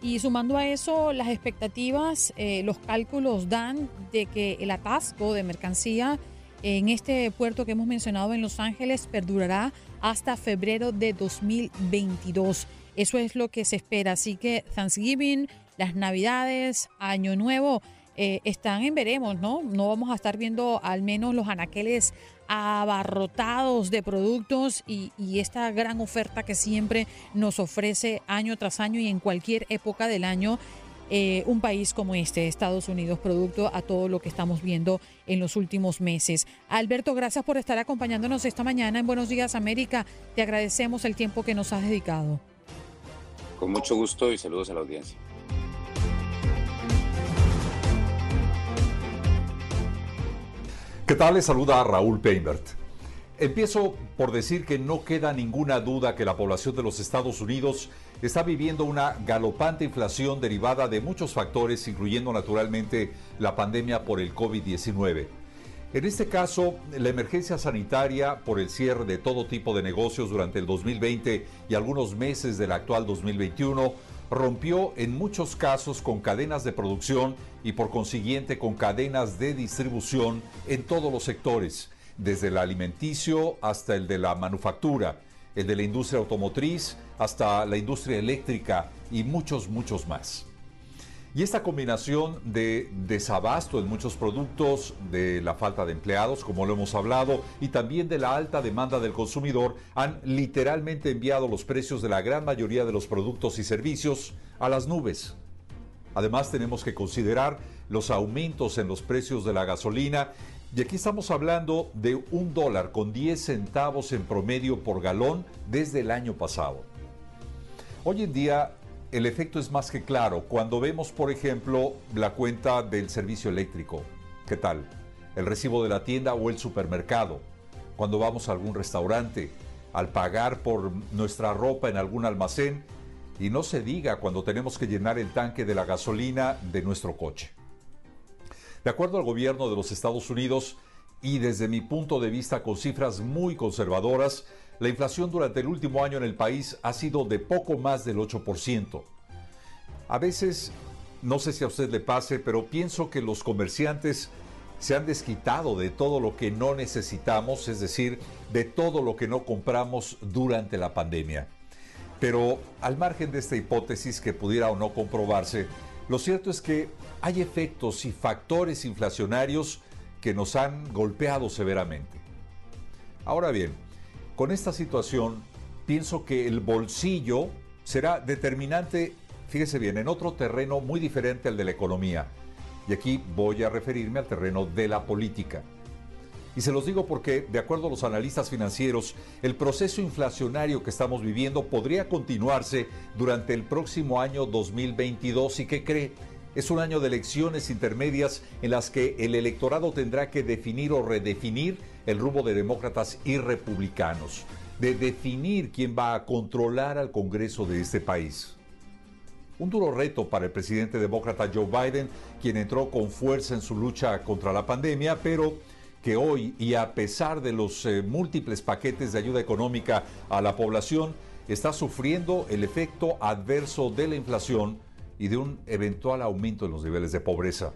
Y sumando a eso, las expectativas, eh, los cálculos dan de que el atasco de mercancía en este puerto que hemos mencionado en Los Ángeles perdurará hasta febrero de 2022. Eso es lo que se espera. Así que Thanksgiving, las Navidades, Año Nuevo, eh, están en veremos, ¿no? No vamos a estar viendo al menos los anaqueles abarrotados de productos y, esta gran oferta que siempre nos ofrece año tras año y en cualquier época del año eh, un país como este, Estados Unidos, producto a todo lo que estamos viendo en los últimos meses. Alberto, gracias por estar acompañándonos esta mañana en Buenos Días América. Te agradecemos el tiempo que nos has dedicado. Con mucho gusto y saludos a la audiencia. ¿Qué tal? Saluda a Raúl Peinbert. Empiezo por decir que no queda ninguna duda que la población de los Estados Unidos está viviendo una galopante inflación derivada de muchos factores, incluyendo naturalmente la pandemia por el COVID-19. En este caso, la emergencia sanitaria por el cierre de todo tipo de negocios durante el 2020 y algunos meses del actual 2021 rompió en muchos casos con cadenas de producción y por consiguiente con cadenas de distribución en todos los sectores, desde el alimenticio hasta el de la manufactura, el de la industria automotriz hasta la industria eléctrica y muchos, muchos más. Y esta combinación de desabasto en muchos productos, de la falta de empleados, como lo hemos hablado, y también de la alta demanda del consumidor, han literalmente enviado los precios de la gran mayoría de los productos y servicios a las nubes. Además tenemos que considerar los aumentos en los precios de la gasolina y aquí estamos hablando de un dólar con 10 centavos en promedio por galón desde el año pasado. Hoy en día el efecto es más que claro cuando vemos, por ejemplo, la cuenta del servicio eléctrico. ¿Qué tal? El recibo de la tienda o el supermercado. Cuando vamos a algún restaurante, al pagar por nuestra ropa en algún almacén. Y no se diga cuando tenemos que llenar el tanque de la gasolina de nuestro coche. De acuerdo al gobierno de los Estados Unidos, y desde mi punto de vista con cifras muy conservadoras, la inflación durante el último año en el país ha sido de poco más del 8%. A veces, no sé si a usted le pase, pero pienso que los comerciantes se han desquitado de todo lo que no necesitamos, es decir, de todo lo que no compramos durante la pandemia. Pero al margen de esta hipótesis que pudiera o no comprobarse, lo cierto es que hay efectos y factores inflacionarios que nos han golpeado severamente. Ahora bien, con esta situación, pienso que el bolsillo será determinante, fíjese bien, en otro terreno muy diferente al de la economía. Y aquí voy a referirme al terreno de la política. Y se los digo porque, de acuerdo a los analistas financieros, el proceso inflacionario que estamos viviendo podría continuarse durante el próximo año 2022 y que cree es un año de elecciones intermedias en las que el electorado tendrá que definir o redefinir el rumbo de demócratas y republicanos, de definir quién va a controlar al Congreso de este país. Un duro reto para el presidente demócrata Joe Biden, quien entró con fuerza en su lucha contra la pandemia, pero que hoy, y a pesar de los eh, múltiples paquetes de ayuda económica a la población, está sufriendo el efecto adverso de la inflación y de un eventual aumento en los niveles de pobreza.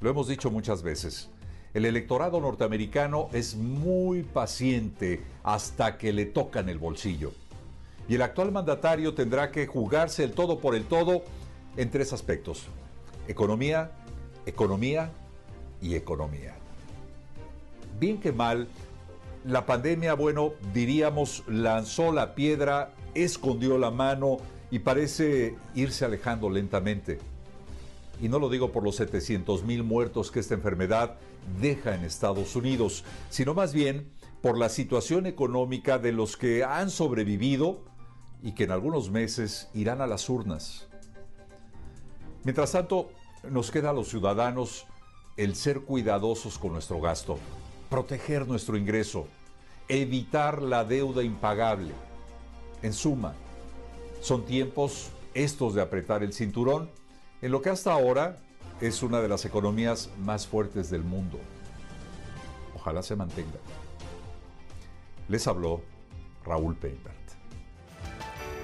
Lo hemos dicho muchas veces, el electorado norteamericano es muy paciente hasta que le tocan el bolsillo. Y el actual mandatario tendrá que jugarse el todo por el todo en tres aspectos. Economía, economía y economía. Bien que mal, la pandemia, bueno, diríamos, lanzó la piedra, escondió la mano y parece irse alejando lentamente. Y no lo digo por los 700 mil muertos que esta enfermedad deja en Estados Unidos, sino más bien por la situación económica de los que han sobrevivido y que en algunos meses irán a las urnas. Mientras tanto, nos queda a los ciudadanos el ser cuidadosos con nuestro gasto, proteger nuestro ingreso, evitar la deuda impagable. En suma, son tiempos estos de apretar el cinturón en lo que hasta ahora es una de las economías más fuertes del mundo. Ojalá se mantenga. Les habló Raúl Peinbert.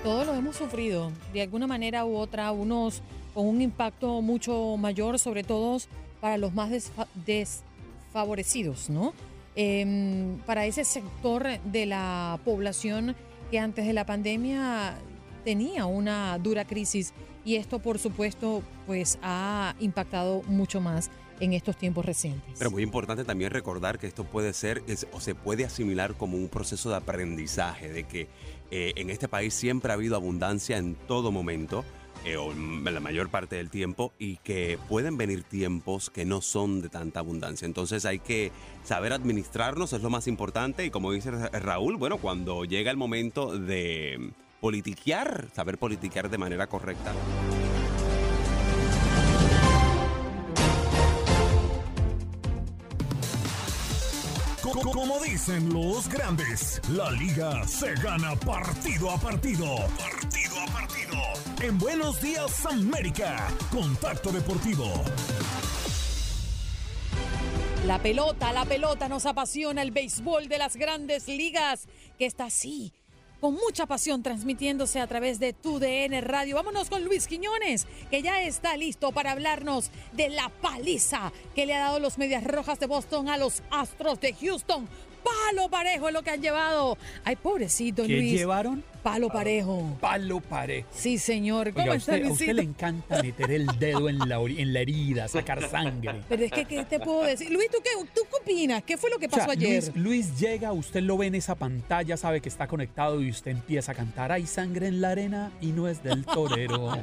Todos lo hemos sufrido, de alguna manera u otra, unos con un impacto mucho mayor, sobre todo para los más desfa- desfavorecidos, ¿no? Em, para ese sector de la población que antes de la pandemia tenía una dura crisis y esto, por supuesto, pues ha impactado mucho más en estos tiempos recientes. Pero muy importante también recordar que esto puede ser o se puede asimilar como un proceso de aprendizaje, de que eh, en este país siempre ha habido abundancia en todo momento, eh, o la mayor parte del tiempo, y que pueden venir tiempos que no son de tanta abundancia. Entonces hay que saber administrarnos, es lo más importante, y como dice Ra- Raúl, bueno, cuando llega el momento de politiquear, saber politiquear de manera correcta. Co- Como dicen los grandes, la liga se gana partido a partido. Partido a partido. En Buenos Días América, Contacto Deportivo. La pelota, la pelota nos apasiona el béisbol de las grandes ligas, que está así, con mucha pasión transmitiéndose a través de tu DN Radio. Vámonos con Luis Quiñones, que ya está listo para hablarnos de la paliza que le ha dado los Medias Rojas de Boston a los Astros de Houston. Palo parejo es lo que han llevado. Ay, pobrecito ¿Qué Luis. llevaron? Palo parejo. Palo parejo. Sí, señor. ¿Cómo Oiga, a está usted, a Luisito? usted le encanta meter el dedo en la, ori- en la herida, sacar sangre. Pero es que, ¿qué te puedo decir? Luis, ¿tú qué, ¿tú qué opinas? ¿Qué fue lo que O sea, pasó ayer? Luis, Luis llega, usted lo ve en esa pantalla, sabe que está conectado y usted empieza a cantar, hay sangre en la arena y no es del torero.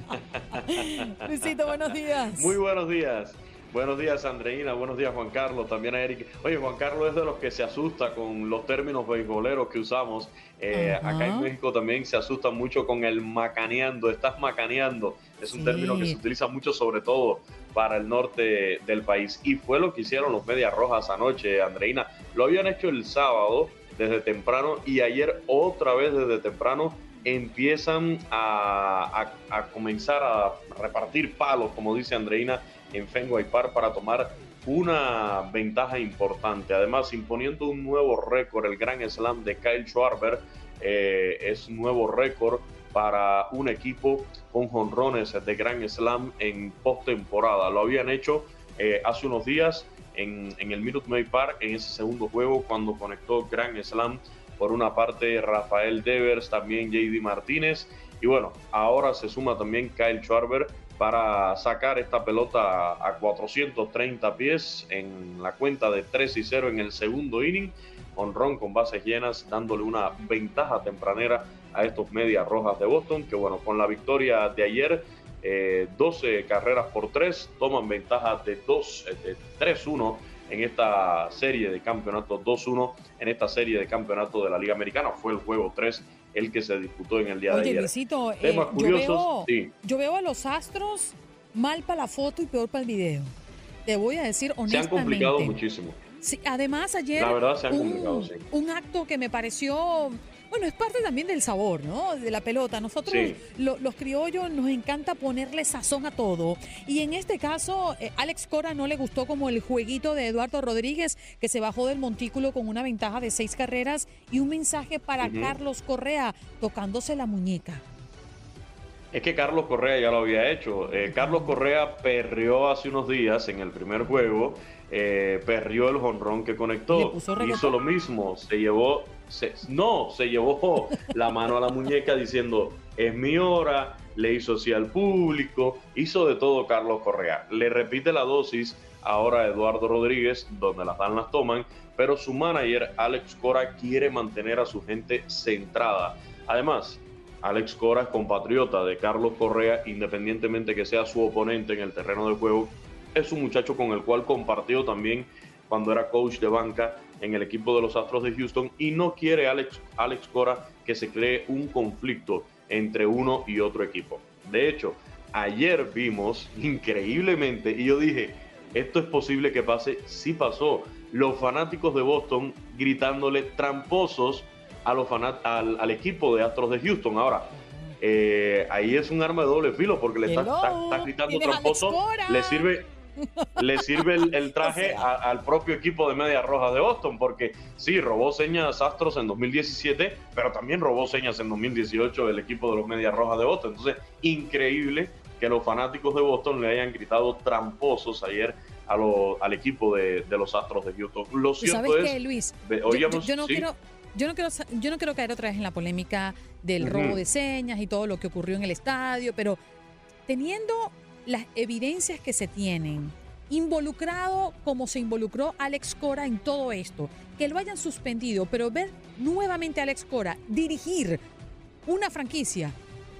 Luisito, buenos días. Muy buenos días. Buenos días, Andreina. Buenos días, Juan Carlos. También a Eric. Oye, Juan Carlos es de los que se asusta con los términos beisboleros que usamos. Eh, acá en México también se asusta mucho con el macaneando. Estás macaneando. Es un término que se utiliza mucho, sobre todo para el norte del país. Y fue lo que hicieron los Medias Rojas anoche, Andreina. Lo habían hecho el sábado desde temprano y ayer otra vez desde temprano empiezan a, a- a comenzar a repartir palos, como dice Andreina, en Fenway Park para tomar una ventaja importante. Además, imponiendo un nuevo récord, el Grand Slam de Kyle Schwarber eh, es nuevo récord para un equipo con jonrones de Grand Slam en postemporada. Lo habían hecho eh, hace unos días en, en el Minute Maid Park en ese segundo juego cuando conectó Grand Slam por una parte Rafael Devers, también JD Martínez y bueno, ahora se suma también Kyle Schwarber para sacar esta pelota a 430 pies en la cuenta de 3 y 0 en el segundo inning, honrón con bases llenas, dándole una ventaja tempranera a estos medias rojas de Boston, que bueno, con la victoria de ayer, eh, 12 carreras por 3, toman ventaja de, 2, eh, de 3-1 en esta serie de campeonato 2-1 en esta serie de campeonato de la Liga Americana. Fue el juego 3 el que se disputó en el día de ayer. Luisito, eh, Temas yo, curiosos, veo, sí. yo veo a los astros mal para la foto y peor para el video. Te voy a decir Se han honestamente. complicado muchísimo. Sí, además, ayer La verdad, se han un, complicado, sí. un acto que me pareció, bueno, es parte también del sabor, ¿no? De la pelota. Nosotros, Sí. lo- los criollos, nos encanta ponerle sazón a todo. Y en este caso, eh, Alex Cora no le gustó como el jueguito de Eduardo Rodríguez, que se bajó del montículo con una ventaja de seis carreras y un mensaje para. Carlos Correa, tocándose la muñeca. Es que Carlos Correa ya lo había hecho. Eh, Carlos Correa perrió hace unos días en el primer juego, eh, perrió el jonrón que ¿Le conectó. Hizo lo mismo, se llevó, no, se llevó la mano a la muñeca diciendo, es mi hora, le hizo así al público, hizo de todo Carlos Correa. Le repite la dosis ahora a Eduardo Rodríguez, donde las dan las toman, pero su manager, Alex Cora, quiere mantener a su gente centrada. Además, Alex Cora es compatriota de Carlos Correa, independientemente que sea su oponente en el terreno de juego. Es un muchacho con el cual compartió también cuando era coach de banca en el equipo de los Astros de Houston y no quiere Alex, Alex Cora que se cree un conflicto entre uno y otro equipo. De hecho, ayer vimos increíblemente y yo dije, esto es posible que pase, sí pasó. Los fanáticos de Boston gritándole tramposos a los al, al equipo de Astros de Houston. Ahora, eh, ahí es un arma de doble filo porque le está, Hello, está- está gritando ¿tienes a Alex tramposo, le sirve, le sirve el, traje al propio equipo de Media Roja de Boston, porque sí, robó señas Astros en 2017, pero también robó señas en 2018 el equipo de los Media Rojas de Boston. Entonces, increíble que los fanáticos de Boston le hayan gritado tramposos ayer a al equipo de, los Astros de Houston. Lo cierto ¿Sabes qué, Luis? yo, no quiero... Yo no, quiero, yo no quiero caer otra vez en la polémica del robo de señas y todo lo que ocurrió en el estadio, pero teniendo las evidencias que se tienen, involucrado como se involucró Alex Cora en todo esto, que lo hayan suspendido, pero ver nuevamente a Alex Cora dirigir una franquicia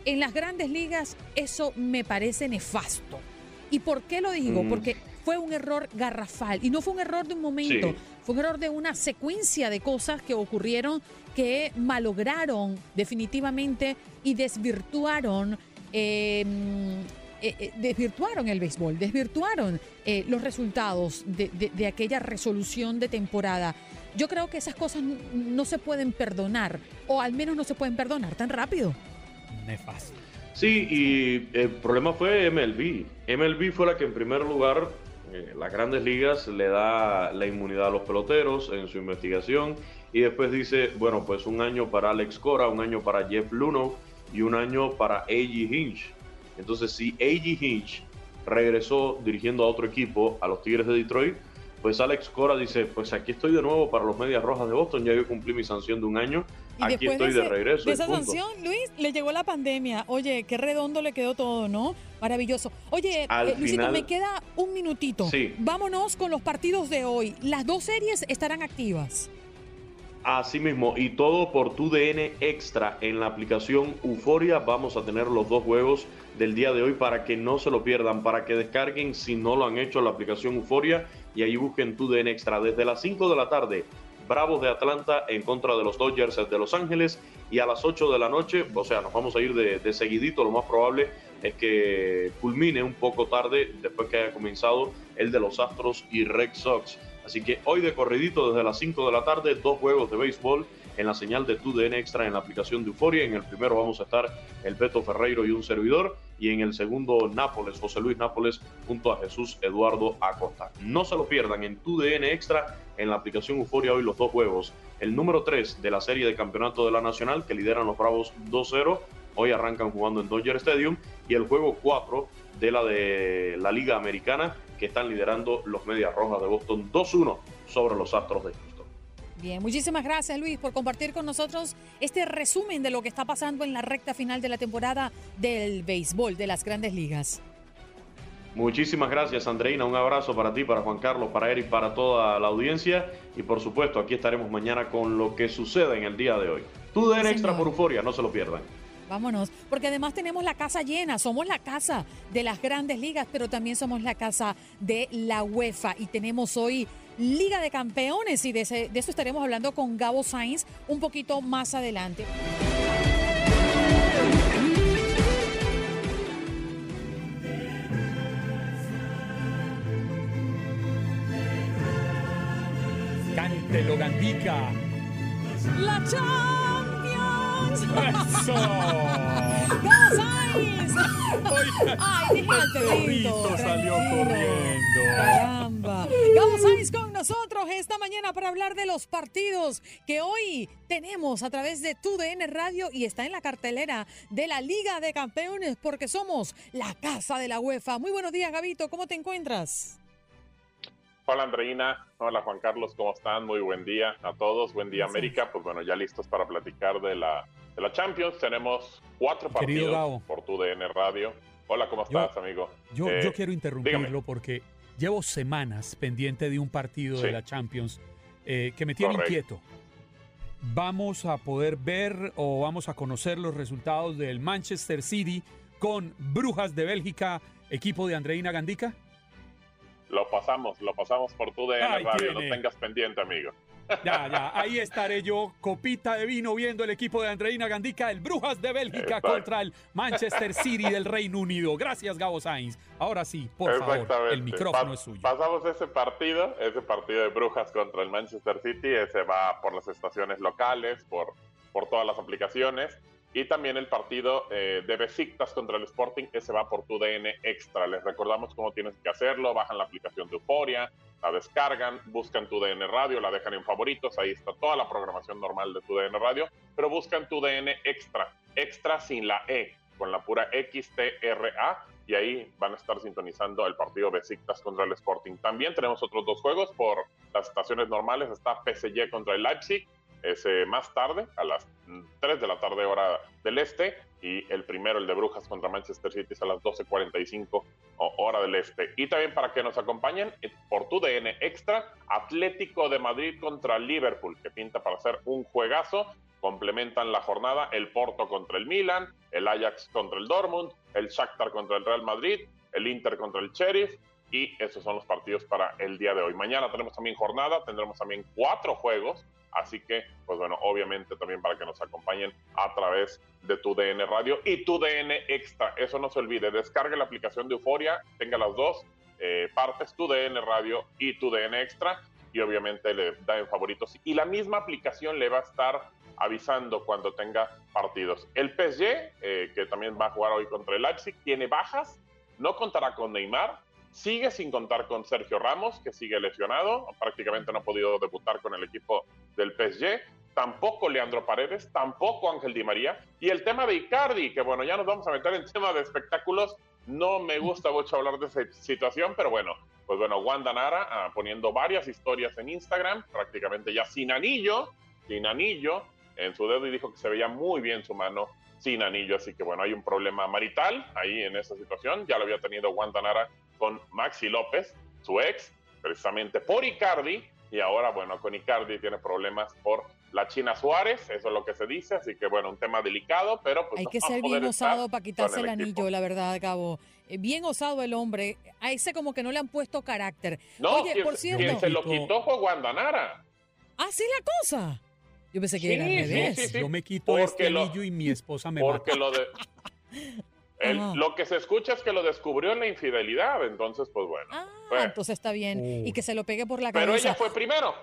en las grandes ligas, eso me parece nefasto. ¿Y por qué lo digo? Mm. Porque fue un error garrafal y no fue un error de un momento, fue un error de una secuencia de cosas que ocurrieron que malograron definitivamente y desvirtuaron. Em, eh, eh, desvirtuaron el béisbol, desvirtuaron eh, los resultados de, aquella resolución de temporada. Yo creo que esas cosas no se pueden perdonar, o al menos no se pueden perdonar tan rápido. Nefasto. Sí, y el problema fue MLB. MLB fue la que en primer lugar, eh, las grandes ligas le da la inmunidad a los peloteros en su investigación y después dice, bueno, pues un año para Alex Cora, un año para Jeff Luno y un año para A.G. Hinch. Entonces, si A.G. Hinch regresó dirigiendo a otro equipo, a los Tigres de Detroit, pues Alex Cora dice, pues aquí estoy de nuevo para los Medias Rojas de Boston, ya yo cumplí mi sanción de un año, aquí estoy de, regreso. De esa sanción, Luis, le llegó la pandemia. Oye, qué redondo le quedó todo, ¿no? Maravilloso. Oye, eh, Luisito, me queda un minutito. Sí. Vámonos con los partidos de hoy. Las dos series estarán activas. Así mismo, y todo por tu DN Extra en la aplicación Euforia. Vamos a tener los dos juegos del día de hoy para que no se lo pierdan, para que descarguen si no lo han hecho la aplicación Euforia y ahí busquen tu DN Extra. Desde las 5 de la tarde, Bravos de Atlanta en contra de los Dodgers de Los Ángeles y a las 8 de la noche, o sea, nos vamos a ir de, de seguidito, lo más probable es que culmine un poco tarde después que haya comenzado el de los Astros y Red Sox. Así que hoy de corridito desde las 5 de la tarde, dos juegos de béisbol en la señal de TUDN Extra en la aplicación de Euforia. En el primero vamos a estar el Beto Ferreiro y un servidor. Y en el segundo Nápoles, José Luis Nápoles junto a Jesús Eduardo Acosta. No se lo pierdan en TUDN Extra en la aplicación Euforia hoy los dos juegos. El número 3 de la serie de campeonato de la Nacional que lideran los Bravos 2-0. Hoy arrancan jugando en Dodger Stadium. Y el juego 4 de la de la Liga Americana que están liderando los Medias Rojas de Boston 2-1 sobre los Astros de Houston. Bien, muchísimas gracias Luis por compartir con nosotros este resumen de lo que está pasando en la recta final de la temporada del béisbol de las grandes ligas. Muchísimas gracias Andreina, un abrazo para ti, para Juan Carlos, para Eric, para toda la audiencia y por supuesto aquí estaremos mañana con lo que sucede en el día de hoy. Tú den extra por euforia, no se lo pierdan. Vámonos, porque además tenemos la casa llena, somos la casa de las grandes ligas, pero también somos la casa de la UEFA y tenemos hoy Liga de Campeones y de, de eso estaremos hablando con Gabo Sainz un poquito más adelante. Cántelo, Gandica. La ¡Eso! ¡Ay, el salió corriendo. Caramba. Gabo Sainz con nosotros esta mañana para hablar de los partidos que hoy tenemos a través de TUDN Radio y está en la cartelera de la Liga de Campeones porque somos la casa de la UEFA. Muy buenos días, Gabito. ¿Cómo te encuentras? Hola Andreina, hola Juan Carlos, ¿cómo están? Muy buen día a todos, buen día América. Pues bueno, ya listos para platicar de la, de la Champions. Tenemos cuatro partidos por tu DN Radio. Hola, ¿cómo estás, amigo? Yo, yo eh, quiero interrumpirlo porque llevo semanas pendiente de un partido de la Champions eh, que me tiene inquieto. Vamos a poder ver o vamos a conocer los resultados del Manchester City con Brujas de Bélgica, equipo de Andreina Gandica. Lo pasamos, lo pasamos por tu DN Radio, no tengas pendiente, amigo. Ya, ya, ahí estaré yo, copita de vino, viendo el equipo de Andreina Gandica, el Brujas de Bélgica contra el Manchester City del Reino Unido. Gracias, Gabo Sainz. Ahora sí, por favor, el micrófono es suyo. Pasamos ese partido, ese partido de Brujas contra el Manchester City, ese va por las estaciones locales, por, por todas las aplicaciones. Y también el partido eh, de Besiktas contra el Sporting, ese va por tu DN Extra. Les recordamos cómo tienes que hacerlo. Bajan la aplicación de Euforia, la descargan, buscan tu DN Radio, la dejan en favoritos. Ahí está toda la programación normal de tu DN Radio. Pero buscan tu DN Extra, extra sin la E, con la pura XTRA. Y ahí van a estar sintonizando el partido Besiktas contra el Sporting. También tenemos otros dos juegos por las estaciones normales. Está PSG contra el Leipzig es más tarde, a las 3 de la tarde hora del este, y el primero, el de Brujas contra Manchester City, es a las 12.45 hora del este. Y también para que nos acompañen eh, por tu DN Extra, Atlético de Madrid contra Liverpool, que pinta para ser un juegazo. Complementan la jornada el Porto contra el Milan, el Ajax contra el Dortmund, el Shakhtar contra el Real Madrid, el Inter contra el Sheriff, y esos son los partidos para el día de hoy. Mañana tenemos también jornada, tendremos también cuatro juegos Así que, pues bueno, obviamente también para que nos acompañen a través de tu DN Radio y tu DN Extra. Eso no se olvide, descargue la aplicación de Euforia, tenga las dos eh, partes, tu DN Radio y tu DN Extra, y obviamente le da en favoritos. Y la misma aplicación le va a estar avisando cuando tenga partidos. El PSG, eh, que también va a jugar hoy contra el Leipzig, tiene bajas, no contará con Neymar, Sigue sin contar con Sergio Ramos, que sigue lesionado, prácticamente no ha podido debutar con el equipo del PSG. Tampoco Leandro Paredes, tampoco Ángel Di María. Y el tema de Icardi, que bueno, ya nos vamos a meter en tema de espectáculos. No me gusta mucho hablar de esa situación, pero bueno, pues bueno, Wanda Nara ah, poniendo varias historias en Instagram, prácticamente ya sin anillo, sin anillo en su dedo y dijo que se veía muy bien su mano sin anillo. Así que bueno, hay un problema marital ahí en esa situación. Ya lo había tenido Wanda Nara con Maxi López, su ex, precisamente por Icardi, y ahora, bueno, con Icardi tiene problemas por la China Suárez, eso es lo que se dice, así que bueno, un tema delicado, pero pues... Hay que ser bien osado para quitarse el, anillo, la verdad, Cabo. Eh, bien osado el hombre, a ese como que no le han puesto carácter. No, Oye, por cierto... quien se lo quitó fue Guandanara. ¿Ah, sí la cosa? Yo pensé que era al revés. Yo me quito este anillo y mi esposa me porque Lo de... lo que se escucha es que lo descubrió en la infidelidad, entonces pues bueno. Ah, entonces está bien. Y que se lo pegue por la cabeza. Pero ella fue primero.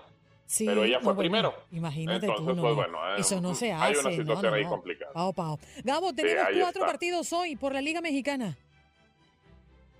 Sí, pero ella fue primero. Imagínate tú, no, pues bueno, Eso no se hace. Hay una situación ahí complicada. Gabo, tenemos cuatro partidos hoy por la Liga Mexicana.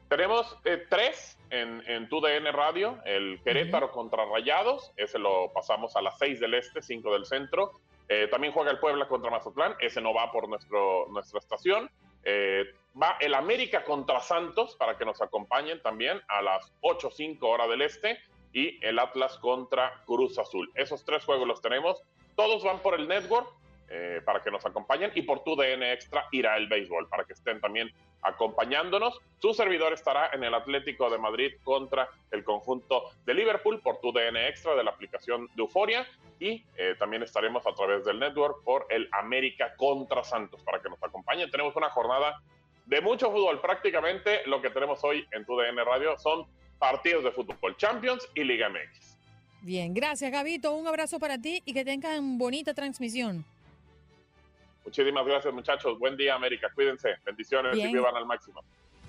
Tenemos eh, tres en, en tu DN Radio. El Querétaro contra Rayados. Ese lo pasamos a las seis del este, cinco del centro. Eh, también juega el Puebla contra Mazatlán. Ese no va por nuestro, nuestra estación. Eh, va el América contra Santos para que nos acompañen también a las 8.05 hora del este y el Atlas contra Cruz Azul. Esos tres juegos los tenemos. Todos van por el network eh, para que nos acompañen y por tu DN Extra irá el béisbol para que estén también acompañándonos. Su servidor estará en el Atlético de Madrid contra el conjunto de Liverpool por tu DN Extra de la aplicación de Euforia y eh, también estaremos a través del network por el América contra Santos para que nos acompañen. Tenemos una jornada de mucho fútbol. Prácticamente lo que tenemos hoy en tu DN Radio son partidos de fútbol Champions y Liga MX. Bien, gracias Gabito. Un abrazo para ti y que tengan bonita transmisión. Muchísimas gracias muchachos. Buen día América. Cuídense. Bendiciones y vivan al máximo.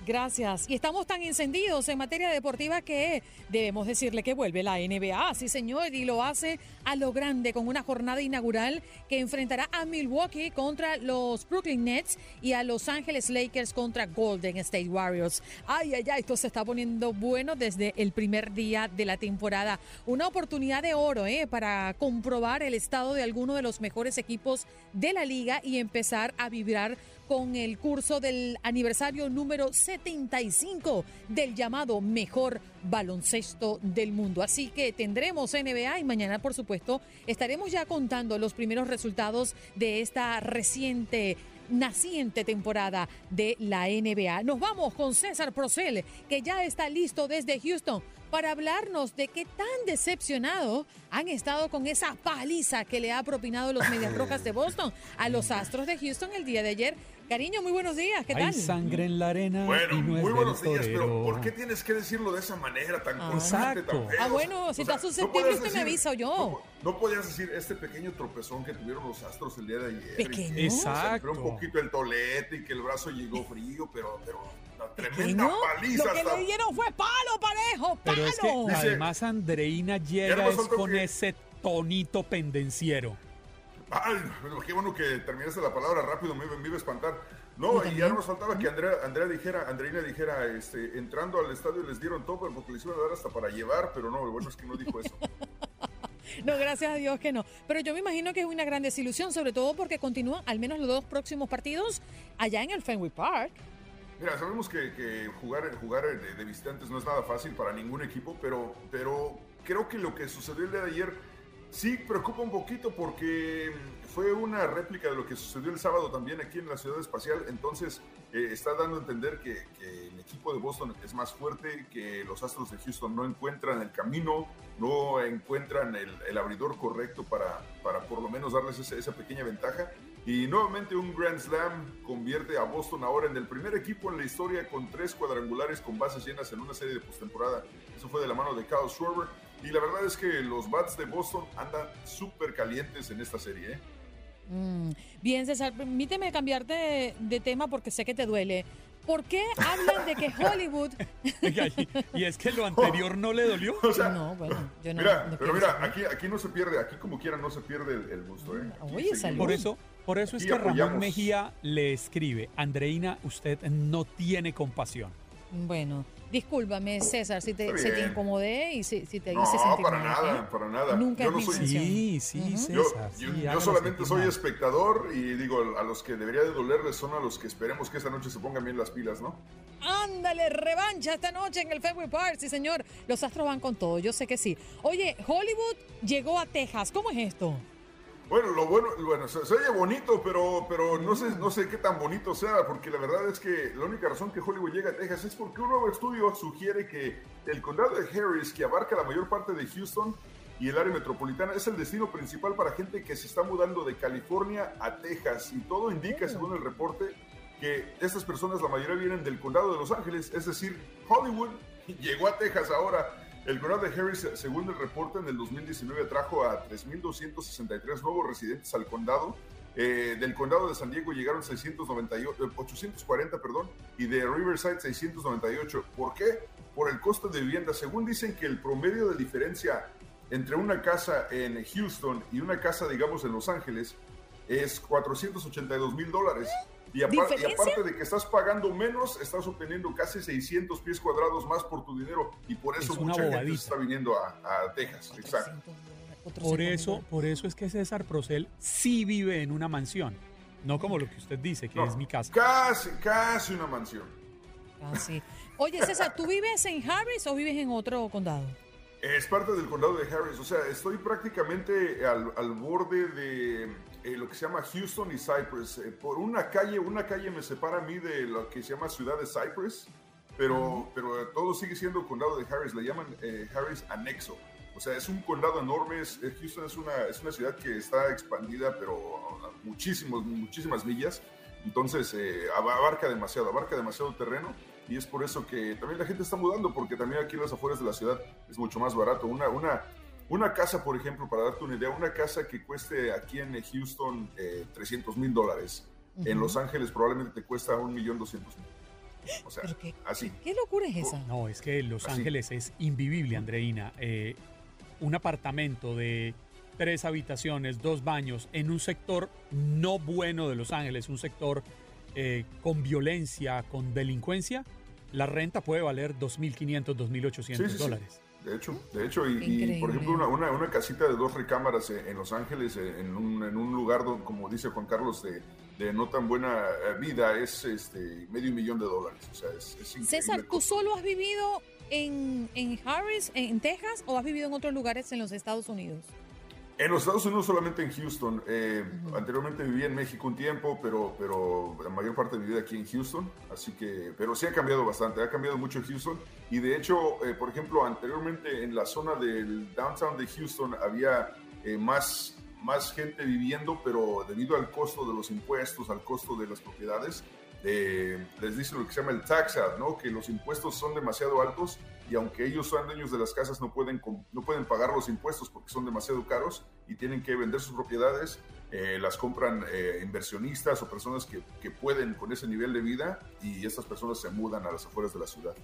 Gracias. Y estamos tan encendidos en materia deportiva que debemos decirle que vuelve la NBA, sí señor, y lo hace a lo grande con una jornada inaugural que enfrentará a Milwaukee contra los Brooklyn Nets y a Los Ángeles Lakers contra Golden State Warriors. Ay, ay, ay, esto se está poniendo bueno desde el primer día de la temporada. Una oportunidad de oro ¿eh? para comprobar el estado de alguno de los mejores equipos de la liga y empezar a vibrar con el curso del aniversario número 75 del llamado mejor baloncesto del mundo. Así que tendremos NBA y mañana, por supuesto, estaremos ya contando los primeros resultados de esta reciente naciente temporada de la NBA. Nos vamos con César Procel, que ya está listo desde Houston para hablarnos de qué tan decepcionado han estado con esa paliza que le ha propinado los Medias Rojas de Boston a los Astros de Houston el día de ayer. Cariño, muy buenos días, ¿qué tal? Hay sangre en la arena. Bueno, muy buenos días, pero ¿por qué tienes que decirlo de esa manera tan ah, constante, tan Ah, bueno, si estás susceptible, usted me avisa yo. No, podías decir este pequeño tropezón que tuvieron los Astros el día de ayer. Pequeño. Exacto. un poquito el tolete y que el brazo llegó frío, pero, pero la tremenda paliza. Lo que le dieron fue palo parejo, palo. Pero es que además Andreina llega con ese tonito pendenciero. Ay, qué bueno que terminaste la palabra rápido, me, me iba a espantar. No, y ya nos faltaba que Andrea, Andrea dijera, Andreina dijera, este, entrando al estadio les dieron todo porque les iban a dar hasta para llevar, pero no, lo bueno es que no dijo eso. No, gracias a Dios que no. Pero yo me imagino que es una gran desilusión, sobre todo porque continúan al menos los dos próximos partidos allá en el Fenway Park. Mira, sabemos que, jugar, jugar de, de, visitantes no es nada fácil para ningún equipo, pero, pero creo que lo que sucedió el día de ayer Sí, preocupa un poquito porque fue una réplica de lo que sucedió el sábado también aquí en la ciudad espacial, entonces eh, está dando a entender que, el equipo de Boston es más fuerte, que los Astros de Houston no encuentran el camino, no encuentran el, abridor correcto para, para por lo menos darles esa, pequeña ventaja. Y nuevamente un Grand Slam convierte a Boston ahora en el primer equipo en la historia con tres cuadrangulares con bases llenas en una serie de postemporada. Eso fue de la mano de Kyle Schwarber. Y la verdad es que los Bats de Boston andan súper calientes en esta serie. ¿eh? Mm, bien, César, permíteme cambiarte de, tema porque sé que te duele. ¿Por qué hablan de que Hollywood... y es que lo anterior no le dolió. no, bueno, yo no. Mira, pero mira, aquí, aquí no se pierde, aquí como quiera no se pierde el, gusto. ¿eh? Oye, por eso, por eso es que Ramón Mejía le escribe, Andreina, usted no tiene compasión. Bueno, discúlpame, César, si te, te incomodé y si, te hice sentir No, para nada, para nada. Nunca yo no soy, Sí, sí, César. Yo, solamente soy espectador y digo, a los que debería de dolerles son a los que esperemos que esta noche se pongan bien las pilas, ¿no? Ándale, revancha esta noche en el February Park, sí señor. Los Astros van con todo, yo sé que sí. Oye, Hollywood llegó a Texas, ¿cómo es esto? Bueno, lo bueno, bueno, se, oye bonito, pero, pero no sé, no sé qué tan bonito sea, porque la verdad es que la única razón que Hollywood llega a Texas es porque un nuevo estudio sugiere que el condado de Harris, que abarca la mayor parte de Houston y el área metropolitana, es el destino principal para gente que se está mudando de California a Texas. Y todo indica, según el reporte, que estas personas, la mayoría vienen del condado de Los Ángeles, es decir, Hollywood llegó a Texas ahora. El condado de Harris, según el reporte, en el 2019 trajo a 3.263 nuevos residentes al condado. Eh, del condado de San Diego llegaron 698, 840, eh, perdón, y de Riverside 698. ¿Por qué? Por el costo de vivienda. Según dicen que el promedio de diferencia entre una casa en Houston y una casa, digamos, en Los Ángeles es 482 mil dólares. Y, aparte de que estás pagando menos, estás obteniendo casi 600 pies cuadrados más por tu dinero y por eso mucha gente está viniendo a, Texas. Exacto. Por eso, por eso es que César Procel sí vive en una mansión, no como lo que usted dice, que es mi casa. Casi, casi una mansión. Casi. Oye, César, ¿tú vives en Harris o vives en otro condado? Es parte del condado de Harris, o sea, estoy prácticamente al borde de eh, lo que se llama Houston y Cypress. Eh, por una calle, una calle me separa a mí de lo que se llama ciudad de Cypress, pero, pero todo sigue siendo condado de Harris, le llaman eh, Harris Anexo. O sea, es un condado enorme, Houston es una, es una ciudad que está expandida, pero muchísimos, muchísimas millas. Entonces, abarca demasiado, abarca demasiado terreno y es por eso que también la gente está mudando, porque también aquí en las afueras de la ciudad es mucho más barato. Una, una, una casa, por ejemplo, para darte una idea, una casa que cueste aquí en Houston 300 eh, mil dólares, en Los Ángeles probablemente te cuesta un millón doscientos mil. O sea, así. ¿Qué locura es esa? No, es que Los Ángeles es invivible, Andreina. Eh, un apartamento de tres habitaciones, dos baños, en un sector no bueno de Los Ángeles, un sector eh, con violencia, con delincuencia, la renta puede valer 2.500, 2.800 dólares. De hecho, de hecho, y, por ejemplo, una, una, casita de dos recámaras en Los Ángeles, en un, en un lugar donde, como dice Juan Carlos, de, de no tan buena eh, vida, es este medio millón de dólares. O sea, es, César, ¿tú solo has vivido en, en Harris, en Texas, o has vivido en otros lugares en los Estados Unidos? En los Estados Unidos solamente en Houston. Eh, anteriormente viví en México un tiempo, pero, pero la mayor parte de mi vida aquí en Houston. Así que, pero sí ha cambiado bastante, ha cambiado mucho Houston. Y de hecho, eh, por ejemplo, anteriormente en la zona del downtown de Houston había eh, más, más gente viviendo, pero debido al costo de los impuestos, al costo de las propiedades, les dice lo que se llama el tax out, ¿no? Que los impuestos son demasiado altos y aunque ellos son dueños de las casas no pueden, no pueden pagar los impuestos porque son demasiado caros y tienen que vender sus propiedades, eh, las compran eh, inversionistas o personas que, que, pueden con ese nivel de vida y estas personas se mudan a las afueras de la ciudad.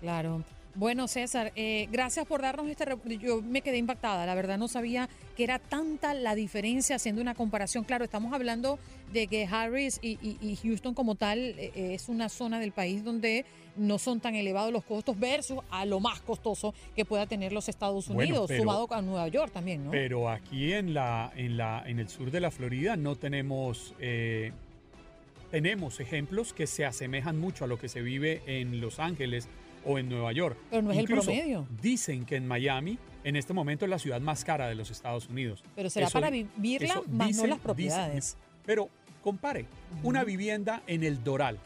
Claro. Bueno, César, eh, gracias por darnos este... Yo me quedé impactada, la verdad no sabía que era tanta la diferencia haciendo una comparación. Claro, estamos hablando de que Harris y, Houston como tal eh, eh, es una zona del país donde no son tan elevados los costos versus a lo más costoso que pueda tener los Estados Unidos, sumado a Nueva York también, ¿no? Pero aquí en, la, en, la, en el sur de la Florida no tenemos... tenemos ejemplos que se asemejan mucho a lo que se vive en Los Ángeles o en Nueva York. Pero no es el promedio. Dicen que en Miami, en este momento, es la ciudad más cara de los Estados Unidos. Pero será para vivirla, más no las propiedades. pero compare, una vivienda en el Doral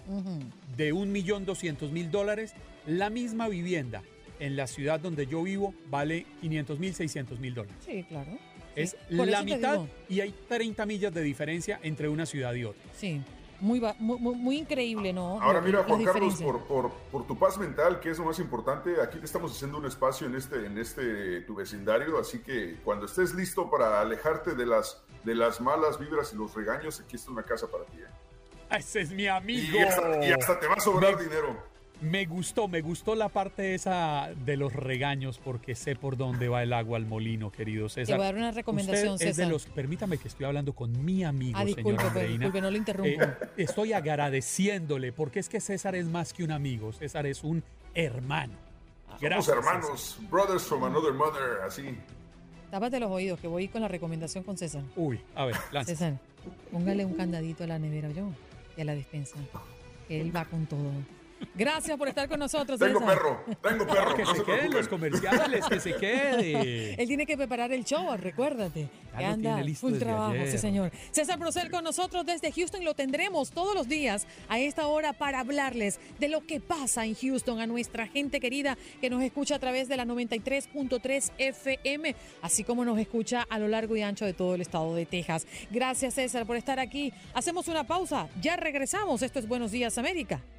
de un millón doscientos mil dólares, la misma vivienda en la ciudad donde yo vivo vale 500 mil, 600 mil dólares. Sí, claro. Es la mitad y hay 30 millas de diferencia entre una ciudad y otra. Sí. Muy, muy, increíble, ¿no? Ahora mira, Juan Carlos, por, por, por, tu paz mental, que es lo más importante, aquí te estamos haciendo un espacio en este, en este tu vecindario, así que cuando estés listo para alejarte de las, de las malas vibras y los regaños, aquí está una casa para ti. ¿eh? Ese es mi amigo. Y hasta, te va a sobrar dinero. Me gustó, me gustó la parte esa de los regaños porque sé por dónde va el agua al molino, querido César. Te voy a dar una recomendación, César. Es de los, permítame que estoy hablando con mi amigo, ah, disculpe, pues, disculpe, no le interrumpo. Eh, estoy agradeciéndole porque es que César es más que un amigo, César es un hermano. Gracias, Somos hermanos, brothers from another mother, así. Tápate los oídos, que voy con la recomendación con César. Uy, a ver, lanza. César, póngale un candadito a la nevera yo y a la despensa. Él va con todo. Gracias por estar con nosotros. Tengo perro, tengo perro. que se, queden los comerciales, que se quede. Él tiene que preparar el show, recuérdate. que anda full trabajo, sí señor. César Procel con nosotros desde Houston. Lo tendremos todos los días a esta hora para hablarles de lo que pasa en Houston, a nuestra gente querida que nos escucha a través de la 93.3 FM, así como nos escucha a lo largo y ancho de todo el estado de Texas. Gracias César por estar aquí. Hacemos una pausa, ya regresamos. Esto es Buenos Días América